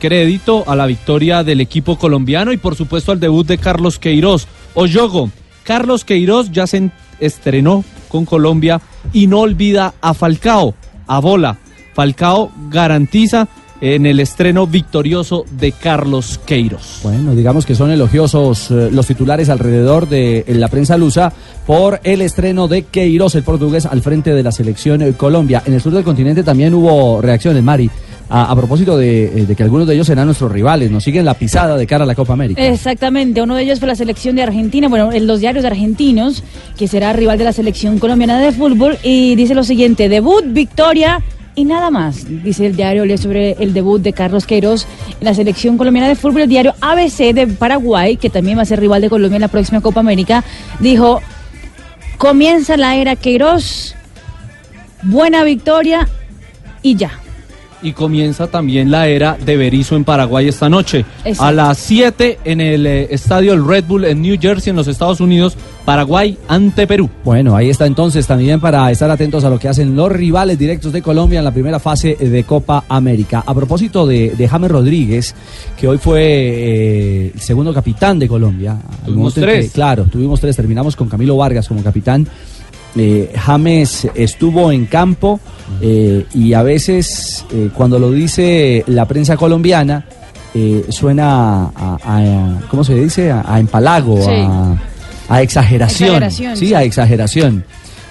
crédito a la victoria del equipo colombiano y por supuesto al debut de Carlos Queiroz. Oyogo, Carlos Queiroz ya se en- estrenó con Colombia y no olvida a Falcao, a bola. Falcao garantiza en el estreno victorioso de Carlos Queiroz. Bueno, digamos que son elogiosos eh, los titulares alrededor de la prensa lusa por el estreno de Queiroz, el portugués, al frente de la selección eh, Colombia. En el sur del continente también hubo reacciones, Mari, a, a propósito de, eh, de que algunos de ellos serán nuestros rivales, nos siguen la pisada de cara a la Copa América. Exactamente, uno de ellos fue la selección de Argentina, bueno, en los diarios argentinos, que será rival de la selección colombiana de fútbol, y dice lo siguiente, debut, victoria y nada más, dice el diario, lee sobre el debut de Carlos Queiroz en la selección colombiana de fútbol, el diario ABC de Paraguay, que también va a ser rival de Colombia en la próxima Copa América, dijo, comienza la era Queiroz, buena victoria y ya. Y comienza también la era de Berizzo en Paraguay esta noche. Exacto. A las 7 en el eh, estadio el Red Bull en New Jersey, en los Estados Unidos, Paraguay ante Perú. Bueno, ahí está entonces también para estar atentos a lo que hacen los rivales directos de Colombia en la primera fase de Copa América. A propósito de, de James Rodríguez, que hoy fue eh, el segundo capitán de Colombia. Tuvimos que- tres. claro, tuvimos tres. Terminamos con Camilo Vargas como capitán. Eh, James estuvo en campo eh, y a veces eh, cuando lo dice la prensa colombiana suena a, a- ¿cómo se dice? A, a empalago, Sí. a, a exageración. Exageración, sí, sí. a exageración.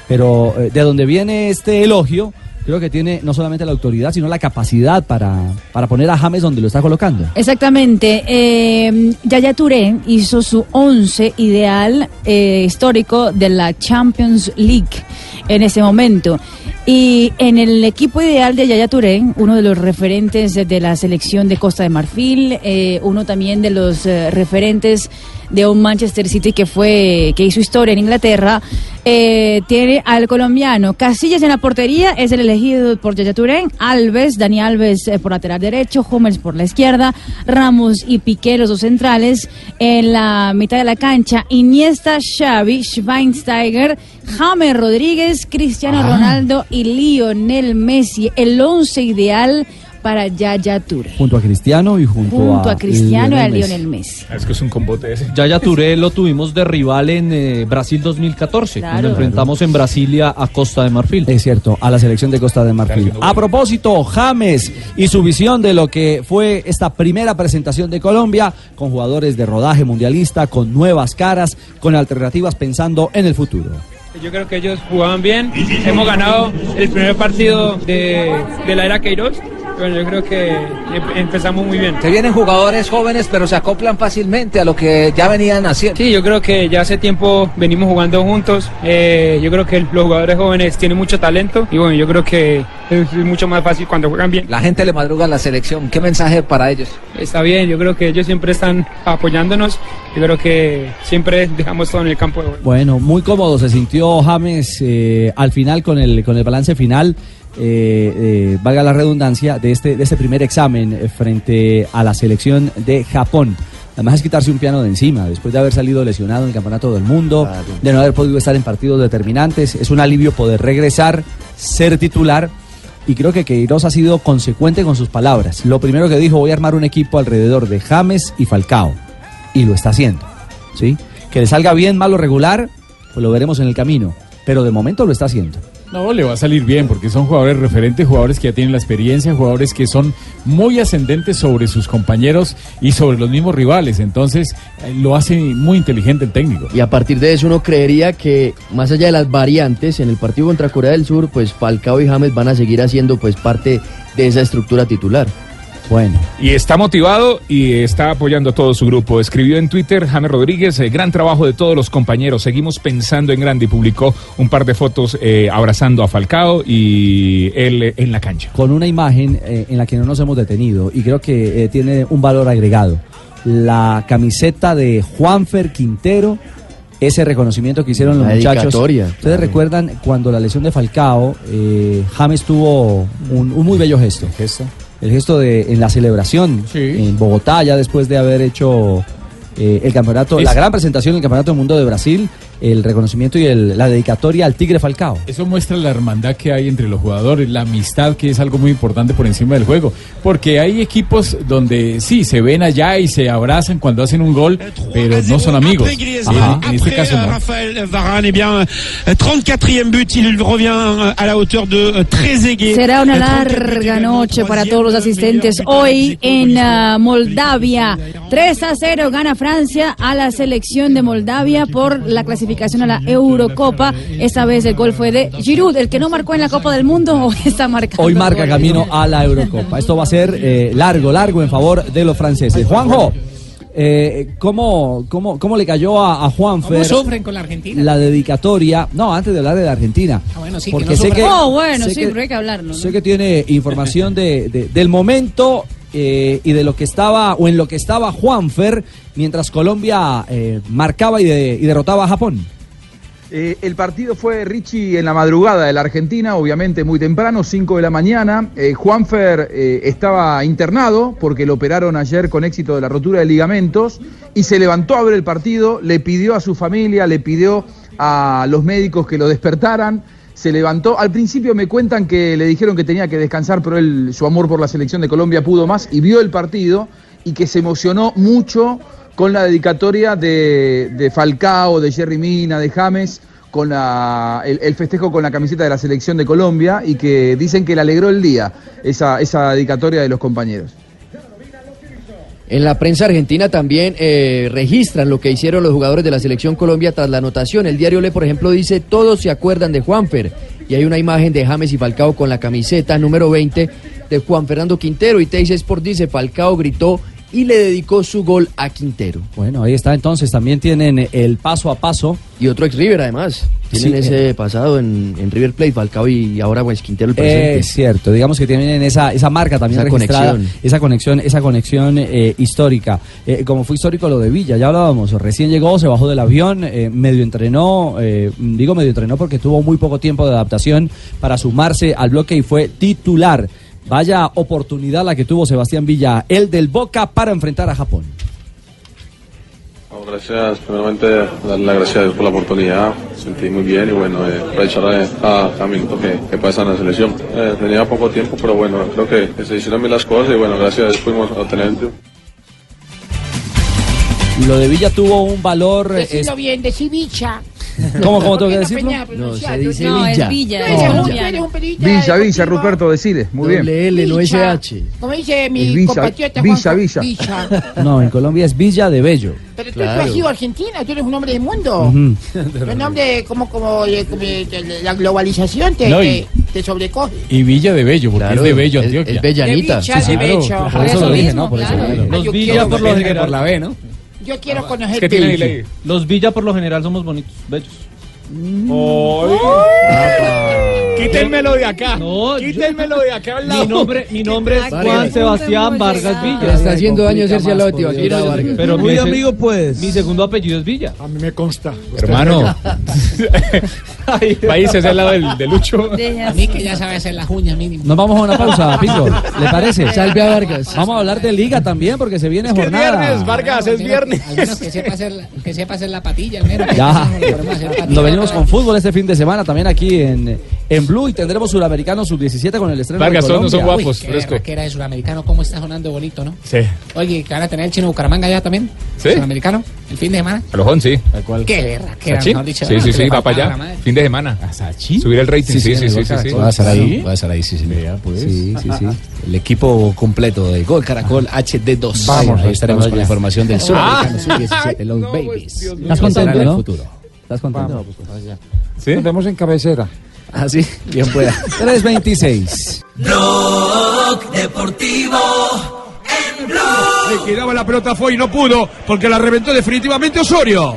Pero de donde viene este elogio, creo que tiene no solamente la autoridad, sino la capacidad para, para poner a James donde lo está colocando. Exactamente. Eh, Yaya Touré hizo su once ideal eh, histórico de la Champions League en ese momento. Y en el equipo ideal de Yaya Touré, uno de los referentes de, de la selección de Costa de Marfil, eh, uno también de los eh, referentes de un Manchester City que fue que hizo historia en Inglaterra, eh, tiene al colombiano. Casillas en la portería, es el elegido por Yaya Touré, Alves, Dani Alves eh, por lateral derecho, Hummels por la izquierda, Ramos y Piqué los dos centrales, en la mitad de la cancha. Iniesta, Xavi, Schweinsteiger, James Rodríguez, Cristiano Ah. Ronaldo y Lionel Messi, el once ideal para Yaya Touré. Junto a Cristiano y junto, Junto a Cristiano y a Lionel Messi. Es que es un combote ese. Yaya Touré lo tuvimos de rival en eh, Brasil 2014, Claro. cuando enfrentamos en Brasilia a Costa de Marfil. Es cierto, a la selección de Costa de Marfil. A propósito, James y su visión de lo que fue esta primera presentación de Colombia, con jugadores de rodaje mundialista, con nuevas caras, con alternativas pensando en el futuro. Yo creo que ellos jugaban bien. Hemos ganado el primer partido de, de la era Queiroz. Bueno, yo creo que em- empezamos muy bien. Se vienen jugadores jóvenes, pero se acoplan fácilmente a lo que ya venían haciendo. Sí, yo creo que ya hace tiempo venimos jugando juntos. Eh, yo creo que los jugadores jóvenes tienen mucho talento y bueno, yo creo que es mucho más fácil cuando juegan bien. La gente le madruga a la selección. ¿Qué mensaje para ellos? Está bien, yo creo que ellos siempre están apoyándonos. Yo creo que siempre dejamos todo en el campo de juego. Bueno, muy cómodo se sintió James eh, al final con el, con el balance final. Eh, eh, valga la redundancia, de este, de este primer examen eh, frente a la selección de Japón. Además es quitarse un piano de encima, después de haber salido lesionado en el Campeonato del Mundo, de no haber podido estar en partidos determinantes, es un alivio poder regresar, ser titular, y creo que Queiroz ha sido consecuente con sus palabras. Lo primero que dijo, voy a armar un equipo alrededor de James y Falcao, y lo está haciendo, ¿sí? Que le salga bien, malo, regular, pues lo veremos en el camino, pero de momento lo está haciendo. No, le va a salir bien porque son jugadores referentes, jugadores que ya tienen la experiencia, jugadores que son muy ascendentes sobre sus compañeros y sobre los mismos rivales. Entonces eh, lo hace muy inteligente el técnico. Y a partir de eso uno creería que más allá de las variantes en el partido contra Corea del Sur, pues Falcao y James van a seguir haciendo pues parte de esa estructura titular. Bueno. Y está motivado y está apoyando a todo su grupo. Escribió en Twitter James Rodríguez, eh, gran trabajo de todos los compañeros. Seguimos pensando en grande y publicó un par de fotos eh, abrazando a Falcao y él eh, en la cancha. Con una imagen eh, en la que no nos hemos detenido y creo que eh, tiene un valor agregado. La camiseta de Juanfer Quintero, ese reconocimiento que hicieron los muchachos. Ustedes claro. recuerdan cuando la lesión de Falcao, eh, James tuvo un, un muy bello gesto. El gesto de en la celebración en Bogotá, ya después de haber hecho eh, el campeonato, la gran presentación del Campeonato del Mundo de Brasil, el reconocimiento y el- la dedicatoria al Tigre Falcao. Eso muestra la hermandad que hay entre los jugadores, la amistad que es algo muy importante por encima del juego. Porque hay equipos donde sí, se ven allá y se abrazan cuando hacen un gol, pero no son amigos. Ajá. En este caso no. Raphaël Varane, eh bien, euh, 34e but, il revient euh, la hauteur de euh, Trezeguet. Será una Euh, 34 larga noche para todos los asistentes hoy en Moldavia. 3 a 0 gana Francia a la selección de Moldavia por la clasificación a la Eurocopa. Esta vez el gol fue de Giroud, el que no marcó en la Copa del Mundo o está marcando. Hoy marca camino a la Eurocopa. Esto va a ser eh, largo, largo en favor de los franceses. Juanjo, eh, ¿cómo, cómo, ¿cómo le cayó a, a Juanfer ¿Cómo sufren con la Argentina? la dedicatoria? No, antes de hablar de la Argentina. Ah, bueno, sí, que porque no sé que, Oh, bueno, sé sí, que- pero hay que hablarlo. ¿no? sé que tiene información de, de- del momento eh, y de lo que estaba o en lo que estaba Juanfer mientras Colombia eh, marcaba y, de- y derrotaba a Japón. Eh, el partido fue Richie en la madrugada de la Argentina, obviamente muy temprano, 5 de la mañana. Juanfer estaba internado porque lo operaron ayer con éxito de la rotura de ligamentos y se levantó a ver el partido, le pidió a su familia, le pidió a los médicos que lo despertaran. Se levantó. Al principio me cuentan que le dijeron que tenía que descansar, pero él, su amor por la selección de Colombia pudo más y vio el partido y que se emocionó mucho con la dedicatoria de, Falcao, de Jerry Mina, de James, con el, festejo con la camiseta de la selección de Colombia y que dicen que le alegró el día esa dedicatoria de los compañeros. En la prensa argentina también eh, registran lo que hicieron los jugadores de la selección Colombia tras la anotación. El diario Le, por ejemplo, dice, todos se acuerdan de Juanfer. Y hay una imagen de James y Falcao con la camiseta número 20 de Juan Fernando Quintero. Y Teis Sport dice, Falcao gritó y le dedicó su gol a Quintero. Bueno, ahí está entonces. También tienen el paso a paso. Y otro ex River además. Tienen Sí, ese eh. pasado en, en River Plate, Falcao y ahora pues Quintero el presente. Es cierto, digamos que tienen esa, esa marca también Esa conexión. esa conexión, esa conexión eh, histórica. Eh, como fue histórico lo de Villa, ya hablábamos, recién llegó, se bajó del avión, eh, medio entrenó, eh, digo medio entrenó porque tuvo muy poco tiempo de adaptación para sumarse al bloque y fue titular. Vaya oportunidad la que tuvo Sebastián Villa, el del Boca, para enfrentar a Japón. Bueno, gracias, primeramente darle las gracias a Dios por la oportunidad, sentí muy bien y bueno, eh, aprovechar a cada minuto que, que pasa en la selección. Eh, tenía poco tiempo, pero bueno, creo que, que se hicieron bien las cosas y bueno, gracias a Dios pudimos obtener el triunfo. Lo de Villa tuvo un valor... eh, es- bien, decí bicha. ¿Cómo, cómo tengo que decirlo? No, se dice No, es Villa. Villa. No. Villa. Ruperto, decide, muy bien. L, no. SH. Como dice mi Villa, compatriota Villa, Villa. Villa. No, en Colombia es Villa de Bello. Pero tú, Claro. tú has ido a Argentina, tú eres un hombre del mundo. Un hombre como, como, eh, como, eh, la globalización te, No, y- te, te sobrecoge. Y Villa de Bello, porque Claro, es de Bello, Antioquia. es bellanita. De Villa, de Bello. Por eso lo dije, ¿no? Por eso. Villa por la B, ¿no? Yo quiero conocer ¿Qué tiene. Ley? Los Villa por lo general somos bonitos, bellos. Quítenmelo de acá. No, Quítenmelo de acá al lado. Mi nombre, mi nombre es. Juan Sebastián Vargas Villa. Le está haciendo daño hacerse al lado de Tibaquira Vargas. Pero Muy amigo, pues. Mi segundo apellido es Villa. A mí me consta. Hermano. Países al lado del, de Lucho. A mí que ya sabe hacer las uñas mínimo. Nos vamos a una pausa, Pingo. ¿Le parece? Salve a Vargas. Vamos a hablar de liga también porque se viene Es jornada. viernes, Vargas, es viernes. Al menos que sepa hacer, la- que sepa hacer la patilla, al menos. Ya, no podemos hacer patilla. lo venimos con fútbol este fin de semana también aquí en, en Blue y tendremos Suramericano Sub-17 con el estreno Vargas, de todos no son Colombia. guapos, Uy, fresco. que era de suramericano, cómo está sonando bonito, ¿no? Sí. Oye, que van a tener el chino Bucaramanga ya también. ¿Sí? Suramericano, el fin de semana. Alojón, sí. Qué verra, qué ¿Sachín? mejor dicho. Sí, ¿no? sí, sí, va para allá. Fin de semana. Subir el rating, sí, sí, sí, sí. sí. Va a estar ahí, va a estar ahí, sí, sí. Sí, sí, sí. El equipo completo de Gol Caracol HD2. Vamos, ahí estaremos vamos con la ya. información del Ah. Suramericano Sub-17, los babies. ¿Estás contento, en el no? futuro. ¿Estás contento? Nos vemos en cabecera. Ah, sí, bien pueda. 326. Blog Deportivo en Blue. Le quedaba la pelota fue y no pudo porque la reventó definitivamente Osorio.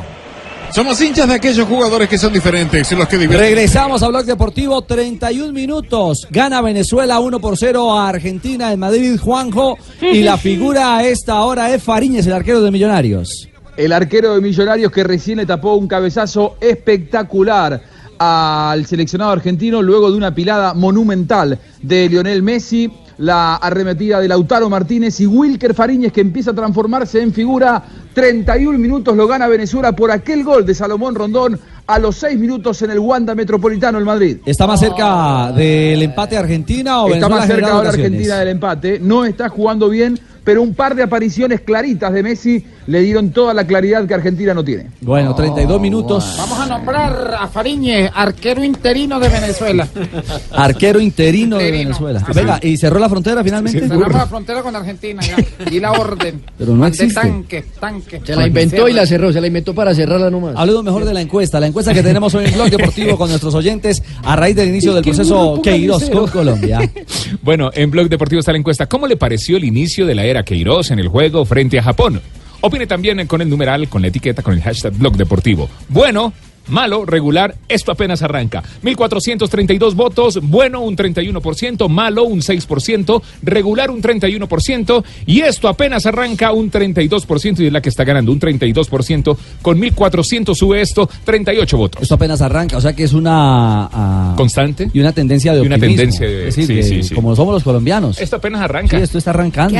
Somos hinchas de aquellos jugadores que son diferentes, los que divierten. Regresamos a Blog Deportivo, 31 minutos. Gana Venezuela 1 por 0 a Argentina en Madrid, Juanjo. Y la figura a esta hora es Fariñez, el arquero de Millonarios. El arquero de Millonarios que recién le tapó un cabezazo espectacular al seleccionado argentino luego de una pilada monumental de Lionel Messi, la arremetida de Lautaro Martínez y Wilker Fariñez que empieza a transformarse en figura. 31 minutos lo gana Venezuela por aquel gol de Salomón Rondón a los seis minutos en el Wanda Metropolitano el Madrid. ¿Está más cerca del empate Argentina o Está Venezuela más cerca ahora? Argentina del empate. No está jugando bien, pero un par de apariciones claritas de Messi le dieron toda la claridad que Argentina no tiene. Bueno, 32 minutos. Vamos a nombrar a Fariñez, arquero interino de Venezuela. Arquero interino de Venezuela. Venga, ¿y cerró la frontera finalmente? Cerramos la frontera con Argentina ya. Y la orden. Pero no existe. tanque, tanque. Se la inventó y la cerró, se la inventó para cerrarla nomás. Hablemos mejor de la encuesta, la encuesta que tenemos hoy en Blog Deportivo con nuestros oyentes a raíz del inicio del proceso Queiroz con Colombia. Bueno, en Blog Deportivo está la encuesta. ¿Cómo le pareció el inicio de la era Queiroz en el juego frente a Japón? Opine también con el numeral, con la etiqueta, con el hashtag Blog Deportivo. Bueno, malo, regular, esto apenas arranca. 1432 votos, bueno un 31%, malo un 6%, regular un 31% y esto apenas arranca un 32% y es la que está ganando un 32%. Con 1400 sube esto, 38 votos. Esto apenas arranca, o sea que es una... ah, Constante. Y una tendencia de Y una optimismo. tendencia de- Es decir, sí, que sí, sí. como somos los colombianos. Esto apenas arranca. Sí, esto está arrancando.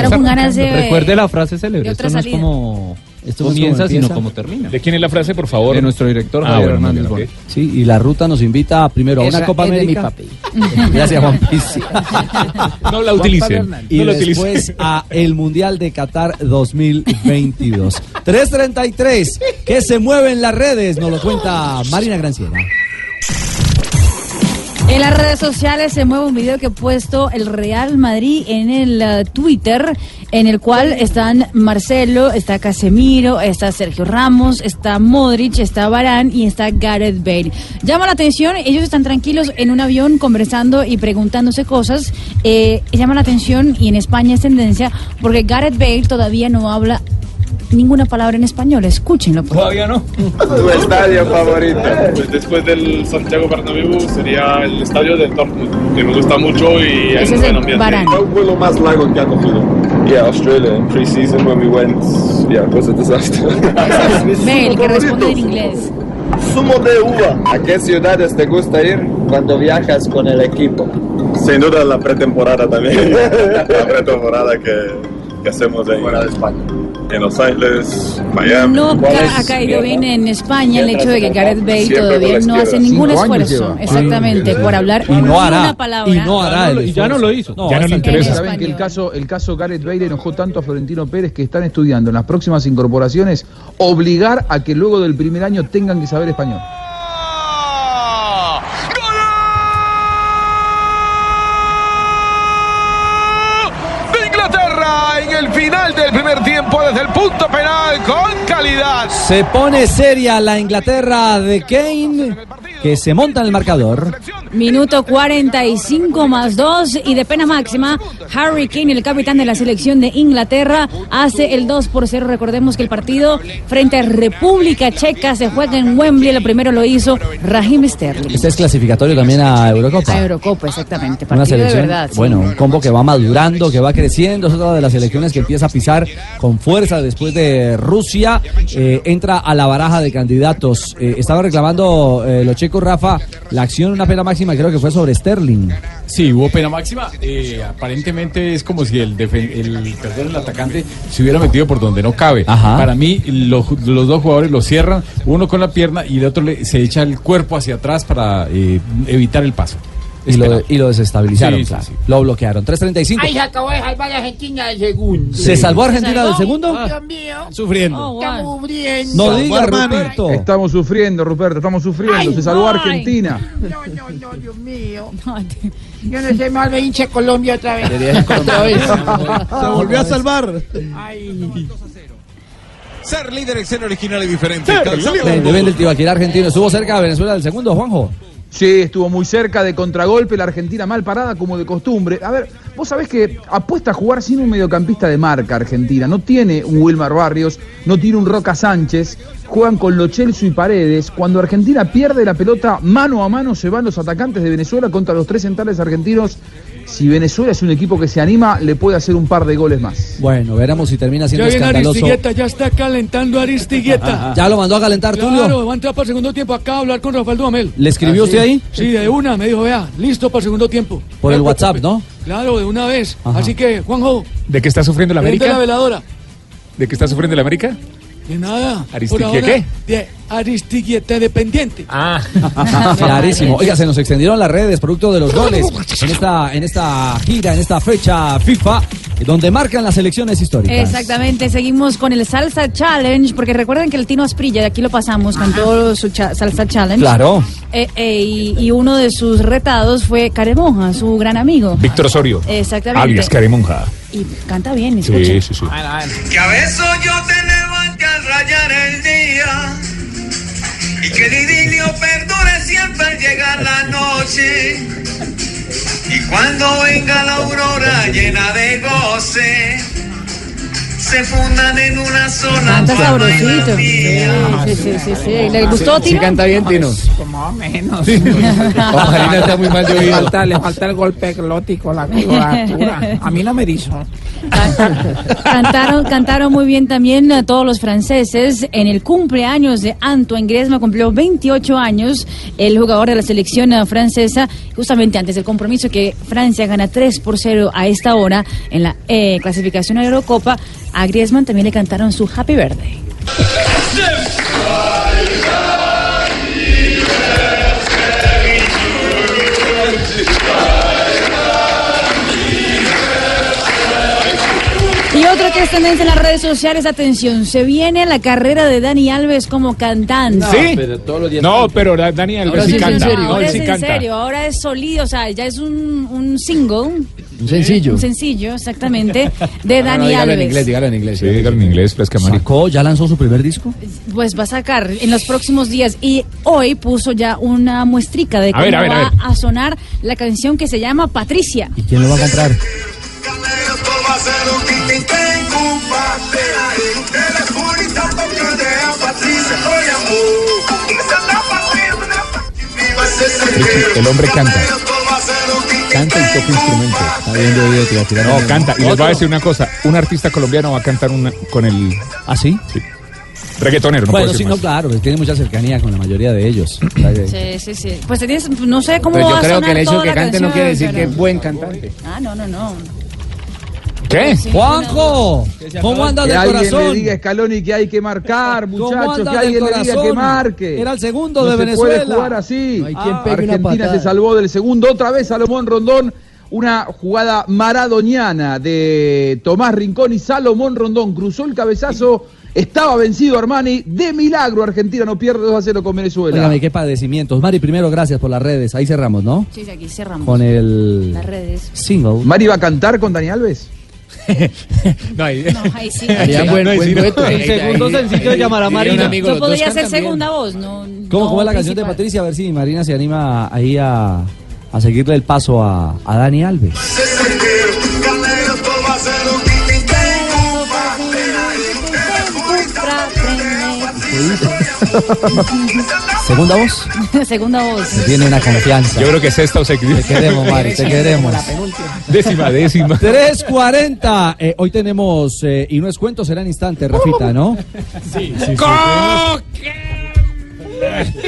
De- Recuerde la frase célebre. Esto otra no es como Esto no es comienza, como sino como termina. ¿De quién es la frase, por favor? De nuestro director Ah, Javier bueno, Hernández. Sí, y la ruta nos invita primero a una Copa es de mi América. papi. Gracias, Juan Piz. No la utilicen. Y No la después utilicen. a el Mundial de Qatar 2022. 333, que se mueve en las redes, nos lo cuenta Marina Granciera. En las redes sociales se mueve un video que ha puesto el Real Madrid en el eh, Twitter, en el cual están Marcelo, está Casemiro, está Sergio Ramos, está Modric, está Barán y está Gareth Bale. Llama la atención, ellos están tranquilos en un avión conversando y preguntándose cosas. Eh, llama la atención y en España es tendencia porque Gareth Bale todavía no habla ninguna palabra en español. Escúchenlo. por. Todavía no. ¿Tu estadio favorito? Pues después del Santiago Bernabéu sería el estadio del Dortmund, que me gusta mucho y Ese un es buen el ambiente. Varane. ¿Cuál fue lo más largo que ha cogido? Yeah, Australia, in pre-season when we went, yeah, it was a disaster. Que responde en inglés. Zumo de uva. ¿A qué ciudades te gusta ir cuando viajas con el equipo? Sin duda la pretemporada también. la pretemporada que, que hacemos en, Fuera de España. En Los Ángeles, Miami. No ha caído bien en España el hecho de que Gareth Bale Siempre todavía no hace ningún esfuerzo, exactamente, por hablar Y no hará, una palabra. y no hará el Y ya no lo hizo. No, Ya no le interesa. Saben que el caso, el caso Gareth Bale enojó tanto a Florentino Pérez que están estudiando en las próximas incorporaciones obligar a que luego del primer año tengan que saber español. de Inglaterra en el final del primer tiempo desde el punto penal con calidad. Se pone seria la Inglaterra de Kane, que se monta en el marcador. Minuto 45 más 2 y de pena máxima, Harry Kane, el capitán de la selección de Inglaterra, hace el 2 por 0. Recordemos que el partido frente a República Checa se juega en Wembley. El primero lo hizo Raheem Sterling. Este es clasificatorio también a Eurocopa. A Eurocopa, exactamente. Una Partido de selección, verdad. sí. bueno, un combo que va madurando, que va creciendo, es otra de las selecciones que empieza a pisar con fuerza después de Rusia, eh, entra a la baraja de candidatos. Eh, estaba reclamando eh, los checos, Rafa, la acción, una pena máxima, creo que fue sobre Sterling. Sí, hubo pena máxima. Eh, aparentemente es como si el, el, perdón, el atacante se hubiera metido por donde no cabe. Ajá. Para mí, lo- los dos jugadores lo cierran, uno con la pierna y el otro le- se echa el cuerpo hacia atrás para eh, evitar el paso. Y lo, y lo desestabilizaron, Sí, sí, claro. sí. Lo bloquearon. 3.35. Ay, se acabó de salvar a Argentina del segundo. ¿Se salvó Argentina del segundo? Dios mío. Sufriendo. Oh, wow. Estamos muriendo. No diga, Roberto. Estamos sufriendo, Ruperto, estamos sufriendo. Ay, Se salvó ay. Argentina. No, no, no, Dios mío. Yo no sé, mal me hinche Colombia otra vez. Otra vez. Se volvió a salvar. Ay. Ser líder ser original y diferente. Depende del Tibaquira argentino. Estuvo cerca de Venezuela del segundo, Juanjo. Sí, estuvo muy cerca de contragolpe, la Argentina mal parada como de costumbre. A ver, vos sabés que apuesta a jugar sin un mediocampista de marca Argentina. No tiene un Wilmar Barrios, no tiene un Roca Sánchez. Juegan con Lo Celso y Paredes. Cuando Argentina pierde la pelota mano a mano se van los atacantes de Venezuela contra los tres centrales argentinos. Si Venezuela es un equipo que se anima, le puede hacer un par de goles más. Bueno, veremos si termina siendo Ya viene escandaloso. Aristigueta, ya está calentando Aristigueta. Ya lo mandó a calentar Claro, Tulio. va a entrar para el segundo tiempo acá a hablar con Rafael Duhamel. ¿Le escribió usted ahí? Sí, de una, me dijo, vea, listo para el segundo tiempo. Por el No WhatsApp, preocupe. ¿no? Claro, de una vez. Ajá. Así que, Juanjo, ¿De qué está sufriendo la prende la América? veladora. ¿De qué está sufriendo la América? De nada. ¿Aristiquie Por ahora, qué? De Aristigueta dependiente. Ah. Clarísimo. Oiga, se nos extendieron las redes producto de los goles en esta, en esta gira, en esta fecha FIFA, donde marcan las elecciones históricas. Exactamente, seguimos con el Salsa Challenge, porque recuerden que el Tino Asprilla, de aquí lo pasamos con todo su cha- Salsa Challenge. Claro. Eh, eh, y, y uno de sus retados fue Caremonja, su gran amigo. Víctor Osorio. Exactamente. Alias Caremonja. Y canta bien, escucha. Sí, sí, sí. Que a veces yo te rayar el día y que el idilio perdure siempre al llegar la noche. Y cuando venga la aurora llena de goce, se fundan en una sola Canta sabrosito. Sí, mía. sí, sí, sí, sí. ¿Le gustó, Tino? bien, Tino. Más o menos. Marina está muy mal de le falta, le falta el golpe glótico, la coloratura. A mí no me hizo. Cantaron, cantaron muy bien también a todos los franceses. En el cumpleaños de Antoine Griezmann cumplió 28 años, el jugador de la selección francesa, justamente antes del compromiso que Francia gana 3 por 0 a esta hora en la eh, clasificación a la Eurocopa. A Griezmann también le cantaron su Happy Birthday. Que es tendencia en las redes sociales, atención, se viene la carrera de Dani Alves como cantante. ¿Sí? No, pero da- Daniel Ahora sí sí es en canta. serio. No, Ahora él es sí en canta. serio, ahora es sólido, o sea, ya es un, un single. Un sencillo. Un sencillo, exactamente, de Ah, Dani Alves. dígalo en inglés. Sí, dígalo en inglés, Fresca Mari. ¿Sacó, ya lanzó su primer disco? Pues va a sacar en los próximos días y hoy puso ya una muestrica de A cómo ver, a ver, a va ver. a sonar la canción que se llama Patricia. ¿Y quién lo va a comprar? El hombre canta. Canta y toca instrumento. Está bien de oído, te iba a tirar No, canta. Y les voy a decir una cosa. Un artista colombiano va a cantar una, con el... ¿Ah, sí? Sí. Reggaetonero, no bueno, puedo sí, no, claro, pues tiene mucha cercanía con la mayoría de ellos. Sí, sí, sí. Pues tienes, no sé cómo Pero va yo a creo sonar que el hecho toda que cante no quiere decir pero- que es buen cantante. Ah, no, no, no. ¿Qué? Juanjo, ¿cómo andas que de alguien corazón? le diga a Scaloni que hay que marcar, ¿Cómo muchachos, que del alguien le diga que corazón? marque. Era el segundo no de se Venezuela. puede jugar así. No hay quien Ah, pegue una Argentina se salvó del segundo, otra vez Salomón Rondón. Una jugada maradoniana de Tomás Rincón y Salomón Rondón. Cruzó el cabezazo, estaba vencido Armani. De milagro, Argentina no pierde 2 a 0 con Venezuela. Óigame, qué padecimientos. Mari, primero gracias por las redes. Ahí cerramos, ¿no? Sí, sí, aquí cerramos. Con el Las redes. single. ¿Mari va a cantar con Dani Alves? no, ahí, No, ahí sí. Haría buen, no, buen sí, no. dueto. El segundo sencillo de llamar a Marina. Yo podría ser segunda voz, ¿no? ¿Cómo, no cómo es la canción de principal. Patricia? A ver si Marina se anima ahí a, a seguirle el paso a, a Dani Alves. Segunda voz. segunda voz. Tiene una confianza. Yo creo que es esta o se Te queremos, Mari, te queremos. Décima, décima. 3.40. Eh, hoy tenemos, eh, y no es cuento, será en instante, Rafita, ¿no? Sí, sí, sí.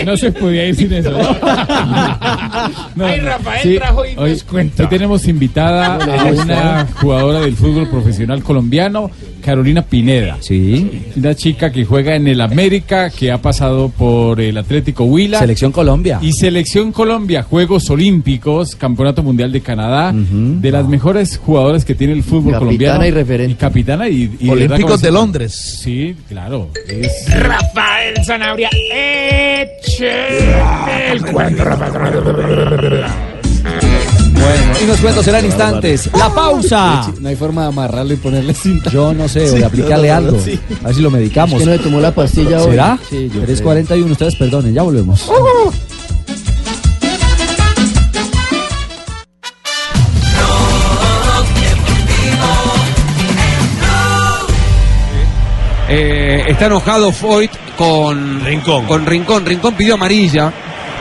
No se podía ir sin eso. ¿no? Ay. Rafael Sí, trajo y hoy, nos cuenta. hoy tenemos invitada a una jugadora del fútbol profesional colombiano, Carolina Pineda. Sí. Una chica que juega en el América, que ha pasado por el Atlético Huila. Selección Colombia. Y Selección Colombia, Juegos Olímpicos, Campeonato Mundial de Canadá, de las mejores jugadoras que tiene el fútbol Capitana colombiano. y referente. capitana y, y Olímpicos ¿verdad? de ¿Cómo se- Londres. Sí, claro. Es, Rafael Zanabria, eche el cuento, Rafael. Bueno, y nos cuento será en instantes. La pausa. No hay forma de amarrarlo y ponerle cinta. Yo no sé, o de aplicarle algo. A ver si lo medicamos. No le tomó la pastilla hoy. ¿Será? Sí, yo 3.41, ustedes perdonen, ya volvemos. Eh, está enojado Foyt con Rincón. Con Rincón. Rincón pidió amarilla.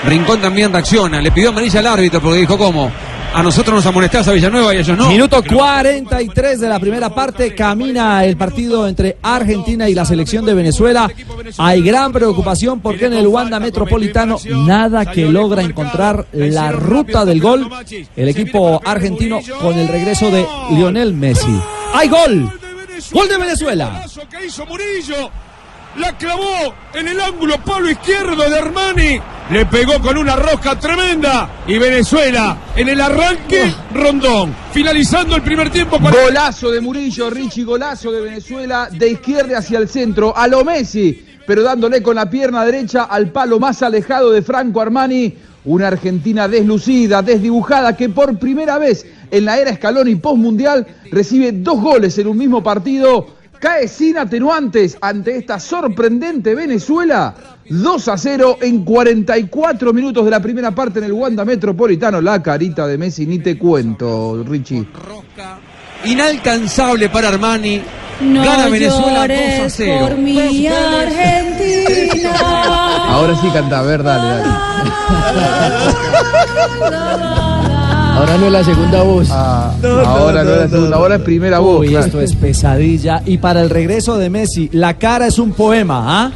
Rincón también reacciona. Le pidió amarilla al árbitro porque dijo, ¿cómo? A nosotros nos amonestás a Villanueva y a ellos no. Minuto 43 de la primera parte. Camina el partido entre Argentina y la selección de Venezuela. Hay gran preocupación porque en el Wanda Metropolitano nada que logra encontrar la ruta del gol. El equipo argentino con el regreso de Lionel Messi. ¡Hay gol! ¡Gol de Venezuela! que hizo Murillo. La clavó en el ángulo palo izquierdo de Armani. Le pegó con una rosca tremenda. Y Venezuela en el arranque, Rondón. Finalizando el primer tiempo. con- Golazo de Murillo, Richie, golazo de Venezuela, de izquierda hacia el centro, a lo Messi, pero dándole con la pierna derecha al palo más alejado de Franco Armani. Una Argentina deslucida, desdibujada, que por primera vez en la era Scaloni postmundial recibe dos goles en un mismo partido. Cae sin atenuantes ante esta sorprendente Venezuela. 2 a 0 en 44 minutos de la primera parte en el Wanda Metropolitano. La carita de Messi, ni te cuento, Richie. Inalcanzable para Armani. No Gana Venezuela 2 a llores 0. por mi Argentina. Ahora sí canta, a ver, dale, dale. Ahora no es la segunda voz. ahora no, es la segunda, ahora es primera voz. Uy, claro. esto es pesadilla. Y para el regreso de Messi, la cara es un poema, ¿ah?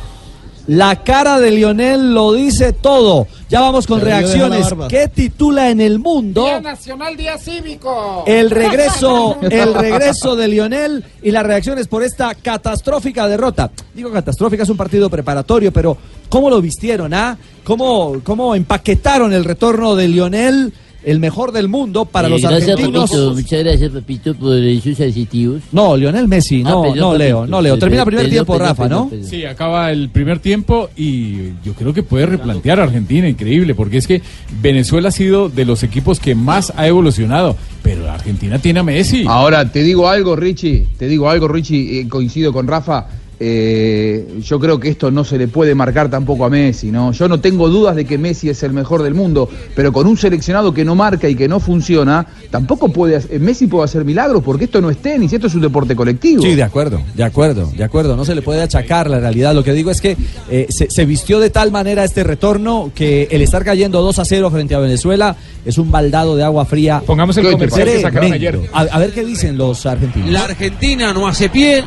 La cara de Lionel lo dice todo. Ya vamos con reacciones. ¿Qué titula en el mundo? Día Nacional, Día Cívico. El regreso, el regreso de Lionel y las reacciones por esta catastrófica derrota. Digo catastrófica, es un partido preparatorio, pero ¿cómo lo vistieron, ah? ¿Cómo, cómo empaquetaron el retorno de Lionel, el mejor del mundo para Eh, los gracias, argentinos? Papito. Muchas gracias, Papito, por esos adjetivos. No, Lionel Messi, Ah, no, perdón, no papito. Leo, no Leo. Termina Perdón, primer perdón, tiempo, perdón, Rafa, ¿no? Sí, acaba el primer tiempo y yo creo que puede replantear a Argentina, increíble, porque es que Venezuela ha sido de los equipos que más ha evolucionado, pero Argentina tiene a Messi. Ahora, te digo algo, Richie, te digo algo, Richie, eh, coincido con Rafa. Eh, yo creo que esto no se le puede marcar tampoco a Messi, ¿no? Yo no tengo dudas de que Messi es el mejor del mundo, pero con un seleccionado que no marca y que no funciona, tampoco puede, hacer- Messi puede hacer milagros, porque esto no es tenis, esto es un deporte colectivo. Sí, de acuerdo, de acuerdo, de acuerdo. No se le puede achacar la realidad. Lo que digo es que eh, se, se vistió de tal manera este retorno que el estar cayendo 2 a 0 frente a Venezuela es un baldado de agua fría. Pongamos el comercial que sacaron ayer. A, a ver qué dicen los argentinos. La Argentina no hace pie,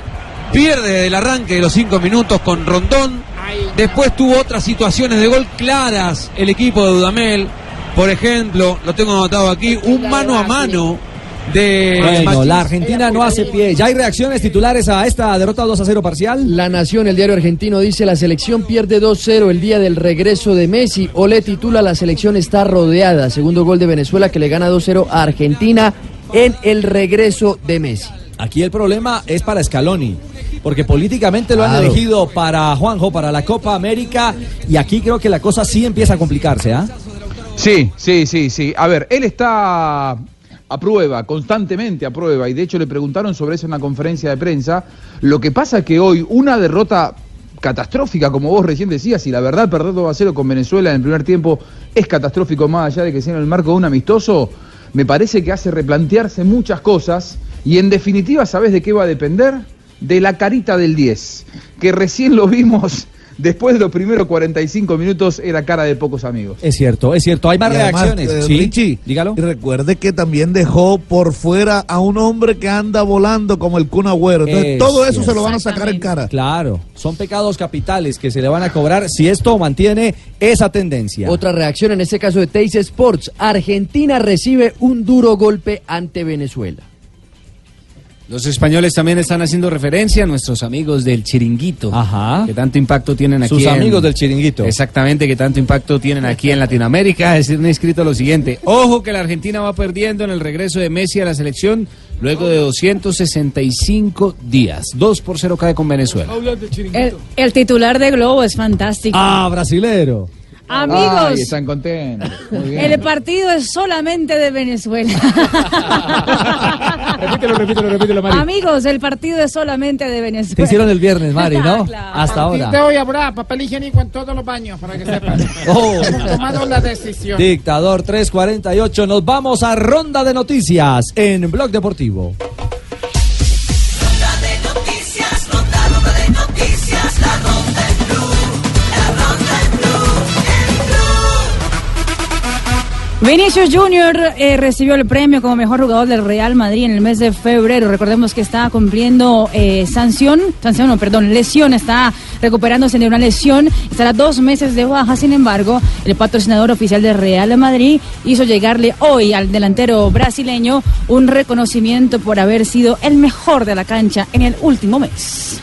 pierde desde el arranque de los cinco minutos con Rondón. Después tuvo otras situaciones de gol claras el equipo de Dudamel. Por ejemplo, lo tengo anotado aquí, un mano a mano de Bueno, la Argentina no hace pie. ¿Ya hay reacciones titulares a esta derrota 2 a 0 parcial? La Nación, el diario argentino, dice la selección pierde 2-0 el día del regreso de Messi. O le titula la selección está rodeada. Segundo gol de Venezuela que le gana 2-0 a Argentina en el regreso de Messi. Aquí el problema es para Scaloni, porque políticamente lo han Claro. elegido para Juanjo, para la Copa América, y aquí creo que la cosa sí empieza a complicarse, ¿ah? Sí, sí, sí, sí. A ver, él está a prueba, constantemente a prueba, y de hecho le preguntaron sobre eso en una conferencia de prensa. Lo que pasa es que hoy una derrota catastrófica, como vos recién decías, y la verdad perder 2 a 0 con Venezuela en el primer tiempo es catastrófico más allá de que sea en el marco de un amistoso, me parece que hace replantearse muchas cosas y en definitiva, ¿sabes de qué va a depender? De la carita del 10, que recién lo vimos después de los primeros 45 minutos, era cara de pocos amigos. Es cierto, es cierto. Hay más Y además, reacciones. eh, sí, Richie, dígalo. Y recuerde que también dejó por fuera a un hombre que anda volando como el Kun Agüero. Entonces, Es todo eso se lo van a sacar en cara. Claro, son pecados capitales que se le van a cobrar si esto mantiene esa tendencia. Otra reacción en este caso de Teis Sports. Argentina recibe un duro golpe ante Venezuela. Los españoles también están haciendo referencia a nuestros amigos del chiringuito. Ajá. Que tanto impacto tienen aquí. Sus en- amigos del chiringuito. Exactamente, que tanto impacto tienen aquí en Latinoamérica. Es han escrito lo siguiente. Ojo que la Argentina va perdiendo en el regreso de Messi a la selección luego de 265 días. 2 por 0 cae con Venezuela. El, el titular de Globo es fantástico. Ah, brasilero. Amigos, Ay, están contentos. Muy bien. el partido es solamente de Venezuela. repítelo, repítelo, repítelo, Mari. Amigos, el partido es solamente de Te Venezuela. hicieron el viernes, Mari, ¿no? Claro. Hasta A partir de ahora. hoy habrá papel higiénico en todos los baños, para que sepan. Oh. Hemos tomado la decisión. Dictador 348, nos vamos a ronda de noticias en Blog Deportivo. Vinicius Junior eh, recibió el premio como mejor jugador del Real Madrid en el mes de febrero. Recordemos que está cumpliendo eh, sanción, sanción no, perdón, lesión, está recuperándose de una lesión, estará dos meses de baja. Sin embargo, el patrocinador oficial del Real Madrid hizo llegarle hoy al delantero brasileño un reconocimiento por haber sido el mejor de la cancha en el último mes.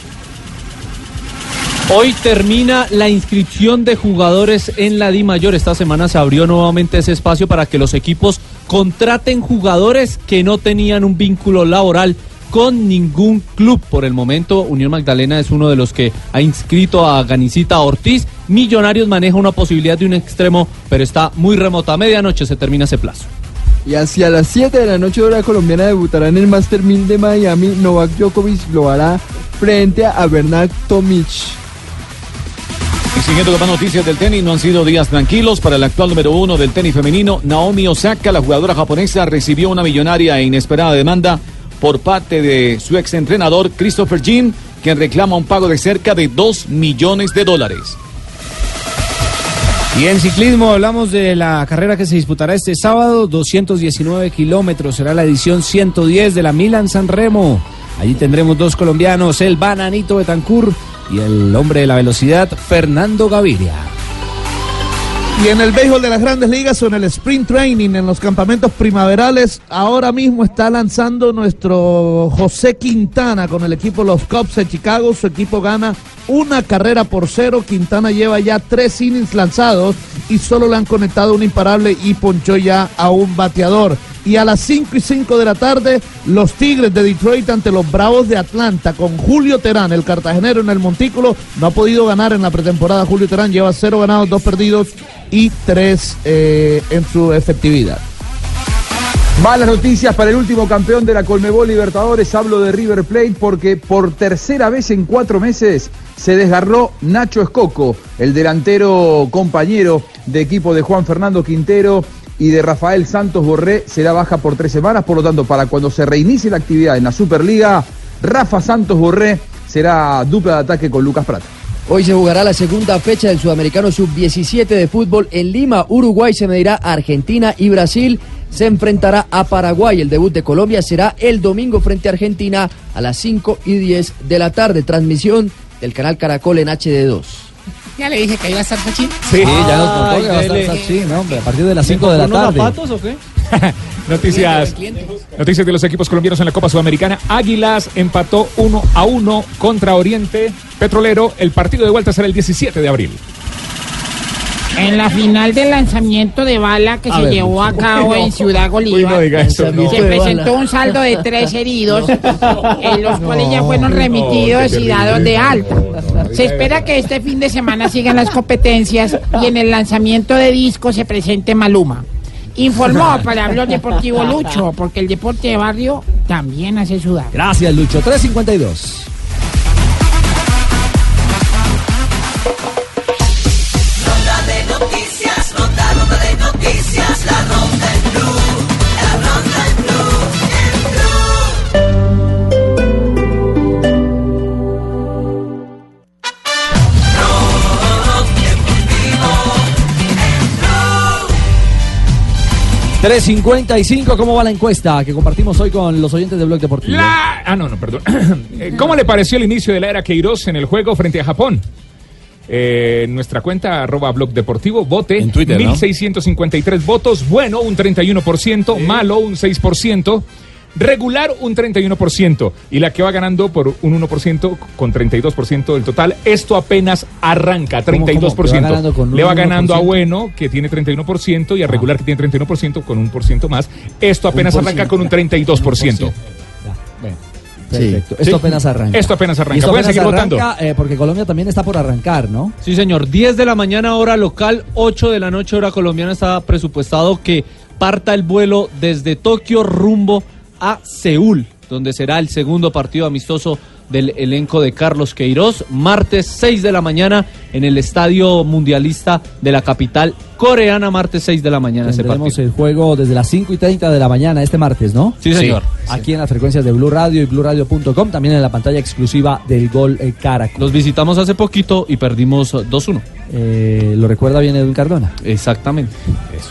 Hoy termina la inscripción de jugadores en la Di Mayor. Esta semana se abrió nuevamente ese espacio para que los equipos contraten jugadores que no tenían un vínculo laboral con ningún club. Por el momento, Unión Magdalena es uno de los que ha inscrito a Ganicita Ortiz. Millonarios maneja una posibilidad de un extremo, pero está muy remota. A medianoche se termina ese plazo. Y hacia las 7 de la noche hora colombiana debutará en el Master 1000 de Miami. Novak Djokovic lo hará frente a Bernard Tomic. Siguiendo con más noticias del tenis, no han sido días tranquilos para el actual número uno del tenis femenino. Naomi Osaka, la jugadora japonesa, recibió una millonaria e inesperada demanda por parte de su exentrenador Christopher Jean, quien reclama un pago de cerca de 2 millones de dólares. Y en ciclismo hablamos de la carrera que se disputará este sábado, 219 kilómetros, será la edición 110 de la Milan San Remo. Allí tendremos dos colombianos, el Bananito Betancourt y el hombre de la velocidad, Fernando Gaviria. Y en el béisbol de las grandes ligas o en el sprint training, en los campamentos primaverales, ahora mismo está lanzando nuestro José Quintana con el equipo Los Cubs de Chicago. Su equipo gana una carrera por cero. Quintana lleva ya tres innings lanzados y solo le han conectado un imparable y ponchó ya a un bateador. Y a las 5 y 5 de la tarde, los Tigres de Detroit ante los Bravos de Atlanta con Julio Terán, el cartagenero en el montículo. No ha podido ganar en la pretemporada. Julio Terán lleva cero ganados, dos perdidos y tres eh, en su efectividad. Malas noticias para el último campeón de la Colmebol Libertadores. Hablo de River Plate porque por tercera vez en cuatro meses se desgarró Nacho Escoco, el delantero compañero de equipo de Juan Fernando Quintero y de Rafael Santos Borré. Será baja por tres semanas, por lo tanto, para cuando se reinicie la actividad en la Superliga, Rafa Santos Borré será dupla de ataque con Lucas Prata. Hoy se jugará la segunda fecha del Sudamericano Sub-17 de fútbol en Lima. Uruguay se medirá a Argentina y Brasil se enfrentará a Paraguay. El debut de Colombia será el domingo frente a Argentina a las 5 y 10 de la tarde. Transmisión del canal Caracol en HD2. Ya le dije que iba a estar Sachin. Sí, ya nos contó que va a estar Sachin, ¿no? hombre, a partir de las 5 de la tarde. zapatos o qué? Noticias, noticias de los equipos colombianos en la Copa Sudamericana. Águilas empató 1 a 1 contra Oriente Petrolero. El partido de vuelta será el 17 de abril. En la final del lanzamiento de bala que A se ver. llevó a cabo en Ciudad Uy, Bolívar, no diga eso, no. se presentó un saldo de tres heridos, en los cuales ya fueron remitidos y dados de alta. Se espera que este fin de semana sigan las competencias y en el lanzamiento de disco se presente Maluma. Informó para Blog Deportivo Lucho, porque el deporte de barrio también hace sudar. Gracias, Lucho. 352. 355, ¿cómo va la encuesta que compartimos hoy con los oyentes de Blog Deportivo? La- Ah, no, no, perdón. Eh, ¿Cómo le pareció el inicio de la era Queiroz en el juego frente a Japón? Eh, nuestra cuenta arroba blog deportivo, vote. En Twitter, ¿no? 1653 votos, bueno un 31%, malo un 6%, regular un 31%. Y la que va ganando por un 1% con 32% del total. Esto apenas arranca, ¿Cómo, 32%. cómo? ¿Le va Le va ganando a 1%? bueno, que tiene 31%, y a regular, que tiene 31%, con un por ciento más. Esto apenas arranca con un 32%. Perfecto. Esto apenas arranca. Esto apenas arranca. Esto apenas seguir votando. arranca, eh, porque Colombia también está por arrancar, ¿no? Sí, señor. 10 de la mañana hora local, 8 de la noche hora colombiana está presupuestado que parta el vuelo desde Tokio rumbo a Seúl, donde será el segundo partido amistoso del elenco de Carlos Queiroz, martes 6 de la mañana en el Estadio Mundialista de la capital coreana, martes 6 de la mañana ese Tendremos el juego desde las 5 y 30 de la mañana este martes, ¿no? Sí, señor. Aquí en las frecuencias de Blue Radio y BlueRadio.com, también en la pantalla exclusiva del Gol eh, Caracol. Los visitamos hace poquito y perdimos 2-1. Eh, ¿Lo recuerda bien Edwin Cardona? Exactamente.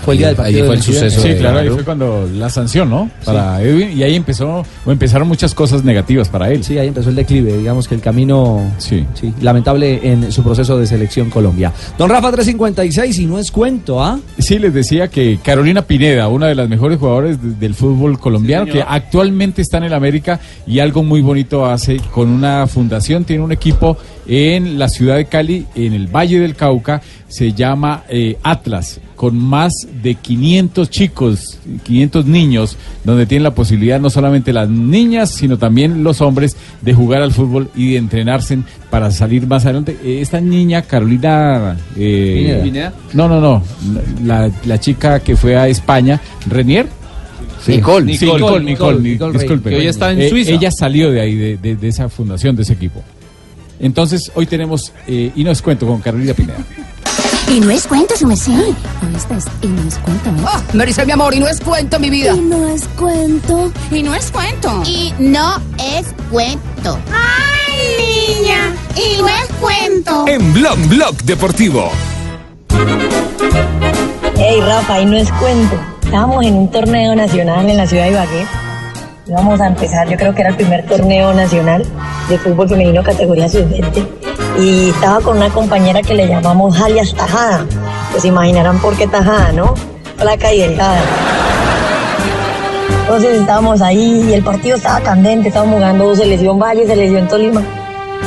Fue el día del partido del incidente. Sí, claro, ahí fue cuando la sanción, ¿no? Para Edwin, y ahí empezó, o empezaron muchas cosas negativas para él. Sí, ahí empezó el declive, digamos que el camino Sí. sí, lamentable en su proceso de selección Colombia. Don Rafa 356, y no es cuento. ¿Ah? Sí, les decía que Carolina Pineda, una de las mejores jugadoras de- del fútbol colombiano, Sí, que actualmente está en el América y algo muy bonito hace con una fundación, tiene un equipo en la ciudad de Cali, en el Valle del Cauca, se llama eh, Atlas, con más de 500 chicos, 500 niños, donde tienen la posibilidad no solamente las niñas, sino también los hombres de jugar al fútbol y de entrenarse para salir más adelante. Eh, Esta niña, Carolina... eh, Pineda. No, no, no. La, la chica que fue a España, Renier. Nicole. Sí, Nicole, Nicole, Nicole, Nicole, Nicole Rey, disculpe. que hoy está en Eh, Suiza. Ella salió de ahí, de, de- de esa fundación, de ese equipo. Entonces, hoy tenemos, eh, y no es cuento, con Carolina Pineda. Y no es cuento, su merced. ¿Oíste? Y no es cuento, ¿no? Ah, Maricel, mi amor, y no es cuento, mi vida. Y no es cuento. Y no es cuento. Y no es cuento. ¡Ay, niña! Y no es cuento. En Blog Blog Deportivo. Hey Rafa, y no es cuento. Estábamos en un torneo nacional en la ciudad de Ibagué. Íbamos a empezar, yo creo que era el primer torneo nacional de fútbol femenino categoría sub-20. Y estaba con una compañera que le llamamos alias Tajada. Pues imaginarán por qué Tajada, ¿no? Flaca y delgada. Entonces estábamos ahí y el partido estaba candente, estábamos jugando selección Valle, selección Tolima.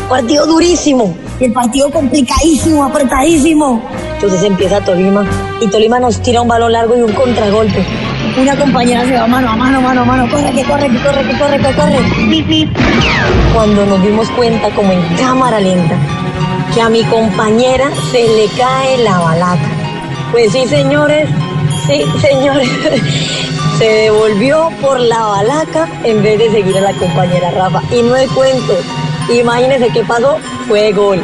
Partido durísimo el partido complicadísimo, apretadísimo. Entonces empieza Tolima y Tolima nos tira un balón largo y un contragolpe. Una compañera se va mano a mano, mano a mano, corre, que corre, que corre, que corre, que corre. Pip, pip. Cuando nos dimos cuenta, como en cámara lenta, que a mi compañera se le cae la balaca. Pues sí, señores, sí, señores. Se devolvió por la balaca en vez de seguir a la compañera Rafa. Y no es cuento. Imagínense qué pasó. Fue gol.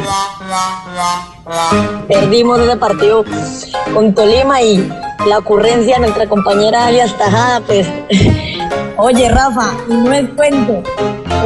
Perdimos ese partido con Tolima y la ocurrencia de nuestra compañera alias Tajada, pues. Oye, Rafa, y no es cuento.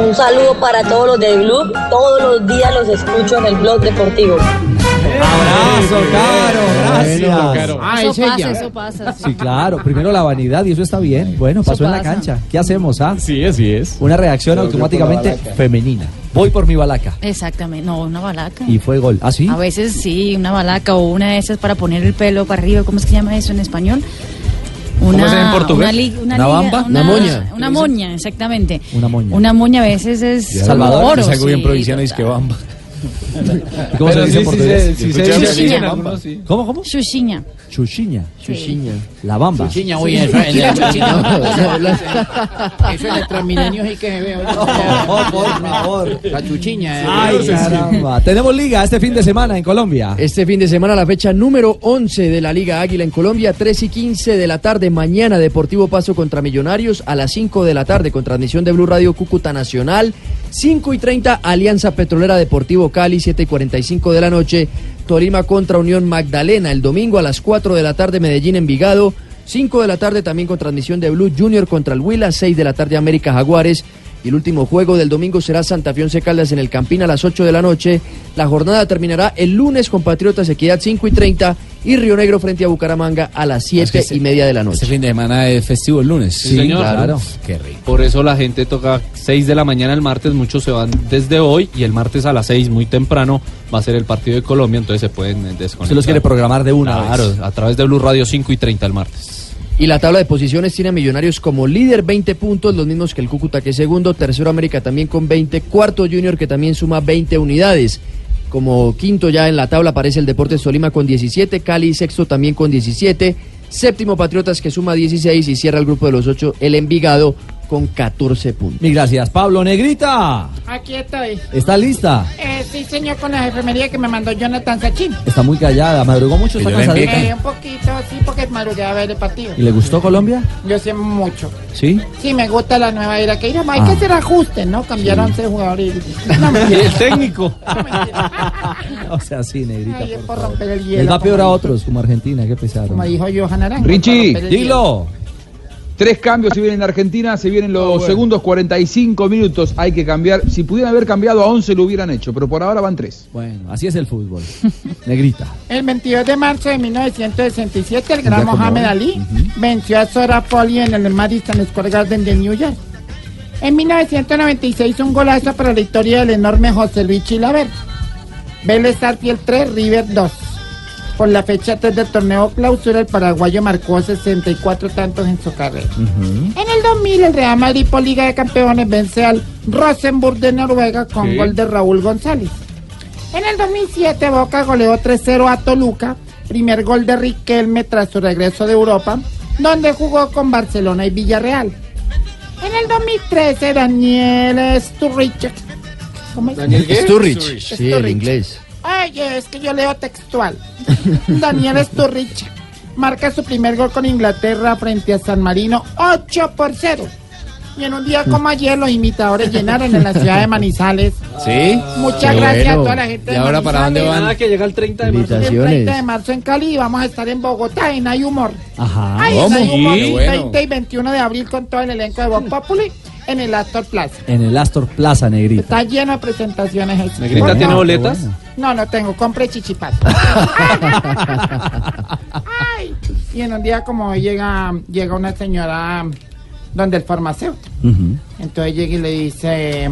Un saludo para todos los del blog. Todos los días los escucho en el blog deportivo. Abrazo, Caro, gracias. Ah, eso es pasa, ella. eso pasa. Sí, claro. Primero la vanidad y eso está bien. Bueno, pasó en la cancha. ¿Qué hacemos, ah? Sí, así es. Una reacción automáticamente femenina. Voy por mi balaca. Exactamente, no, una balaca. Y fue gol. ¿Ah, sí? A veces sí, una balaca o una de esas para poner el pelo para arriba. ¿Cómo es que se llama eso en español? ¿Cómo es en portugués? Una, li- una ¿Una bamba? Una, ¿Una moña? Una moña, exactamente. Una moña. Una moña a veces es Salvador, oro. Es algo bien sí, provinciano y es que bamba. ¿Cómo se dice en portugués? ¿Cómo, cómo? Chuchiña. Chuchiña. Chuchiña. La bamba. Chuchiña, uy, eso el Eso el Transmilenio sí que se ve. Por favor. La chuchiña. eh. Ay, caramba. Tenemos liga este fin de semana en Colombia. Este fin de semana la fecha número 11 de la Liga Águila en Colombia, 3 y 15 de la tarde. Mañana Deportivo Paso contra Millonarios a las 5 de la tarde con transmisión de Blue Radio Cúcuta Nacional. 5 y 30 Alianza Petrolera Deportivo Cali, 7 y 45 de la noche. Tolima contra Unión Magdalena. El domingo a las 4 de la tarde Medellín Envigado. 5 de la tarde también con transmisión de Blue Junior contra el Huila. 6 de la tarde América Jaguares. Y el último juego del domingo será Santa Fe Once Caldas en el Campín a las 8 de la noche. La jornada terminará el lunes con Patriotas Equidad 5 y 30 y Río Negro frente a Bucaramanga a las 7 y media de la noche. Este fin de semana es festivo el lunes. Sí, señor. claro. Qué rico. Por eso la gente toca 6 de la mañana el martes, muchos se van desde hoy y el martes a las 6 muy temprano va a ser el partido de Colombia, entonces se pueden eh, desconectar. Se los quiere programar de una Claro, vez. a través de Blue Radio 5 y 30 el martes. Y la tabla de posiciones tiene a Millonarios como líder 20 puntos, los mismos que el Cúcuta que es segundo, tercero América también con 20, cuarto Junior que también suma 20 unidades. Como quinto ya en la tabla aparece el Deportes Tolima con 17, Cali sexto también con 17, séptimo Patriotas que suma 16 y cierra el grupo de los ocho el Envigado con 14 puntos. Mil gracias. Pablo Negrita. Aquí estoy. ¿Está lista? Eh, sí, señor, con la enfermería que me mandó Jonathan Sachin. Está muy callada. Madrugó mucho, está la Eh, cansadita. un poquito, sí, porque madrugué a ver el partido. ¿Y le gustó Colombia? Yo sé mucho. Sí. Sí, me gusta la nueva era que Hay Ah. que hacer ajustes, ¿no? Cambiar 11 jugadores. No, Y el técnico. O sea, sí, Negrita. Ay, por romper el Les hielo. va peor a otros, como Argentina, qué pesar. Como dijo Johan Arango. Richie, Dilo. Tres cambios se vienen en Argentina, se vienen los segundos 45 minutos. Hay que cambiar. Si pudieran haber cambiado a 11 lo hubieran hecho, pero por ahora van tres. Bueno, así es el fútbol. Negrita. El 22 de marzo de 1967, el gran Mohamed hoy. Ali venció a Sora Foley en el Madison Square Garden de New York. En 1996, un golazo para la historia del enorme José Luis Chilaver. Vélez Arfiel 3, River 2. Por la fecha 3 del torneo clausura, el paraguayo marcó 64 tantos en su carrera. En el 2000, el Real Madrid por Liga de Campeones vence al Rosenborg de Noruega con Sí. gol de Raúl González. En el 2007, Boca goleó 3-0 a Toluca, primer gol de Riquelme tras su regreso de Europa, donde jugó con Barcelona y Villarreal. En el 2013, Daniel Sturridge. ¿Cómo es? ¿Daniel? Sturridge, sí, el inglés. Ay, es que yo leo textual. Daniel Sturridge marca su primer gol con Inglaterra frente a San Marino 8 por 0. Y en un día como ayer los imitadores llenaron en la ciudad de Manizales. ¿Sí? Muchas Qué gracias a bueno. toda la gente ¿Y de ahora para dónde Manizales. van? Nada que llega el 30 de marzo. El 30 de marzo en Cali y vamos a estar en Bogotá en Hay Humor. Ajá. Ay, ¿Cómo? Hay Humor, Sí. Bueno. 20 y 21 de abril con todo el elenco de Voz Populi en el Astor Plaza. En el Astor Plaza, Negrita. Está lleno de presentaciones. eso. ¿Negrita Bueno, tiene boletas? No, no tengo. Compre chichipato. Ay, y en un día como hoy llega, llega una señora donde el farmacéutico. Entonces llega y le dice,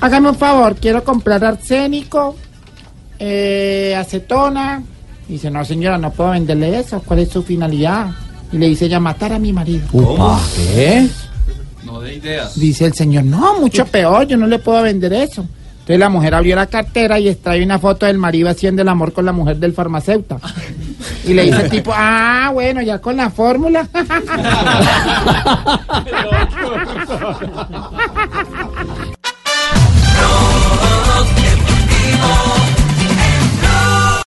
hágame un favor, quiero comprar arsénico, eh, acetona. Y dice, no señora, no puedo venderle eso. ¿Cuál es su finalidad? Y le dice, ya matar a mi marido. Upa, ¿Qué? No de ideas. Dice el señor, no, mucho peor, yo no le puedo vender eso. Entonces la mujer abrió la cartera y extrae una foto del marido haciendo el amor con la mujer del farmacéutico. Y le dice el tipo, ah, bueno, ya con la fórmula.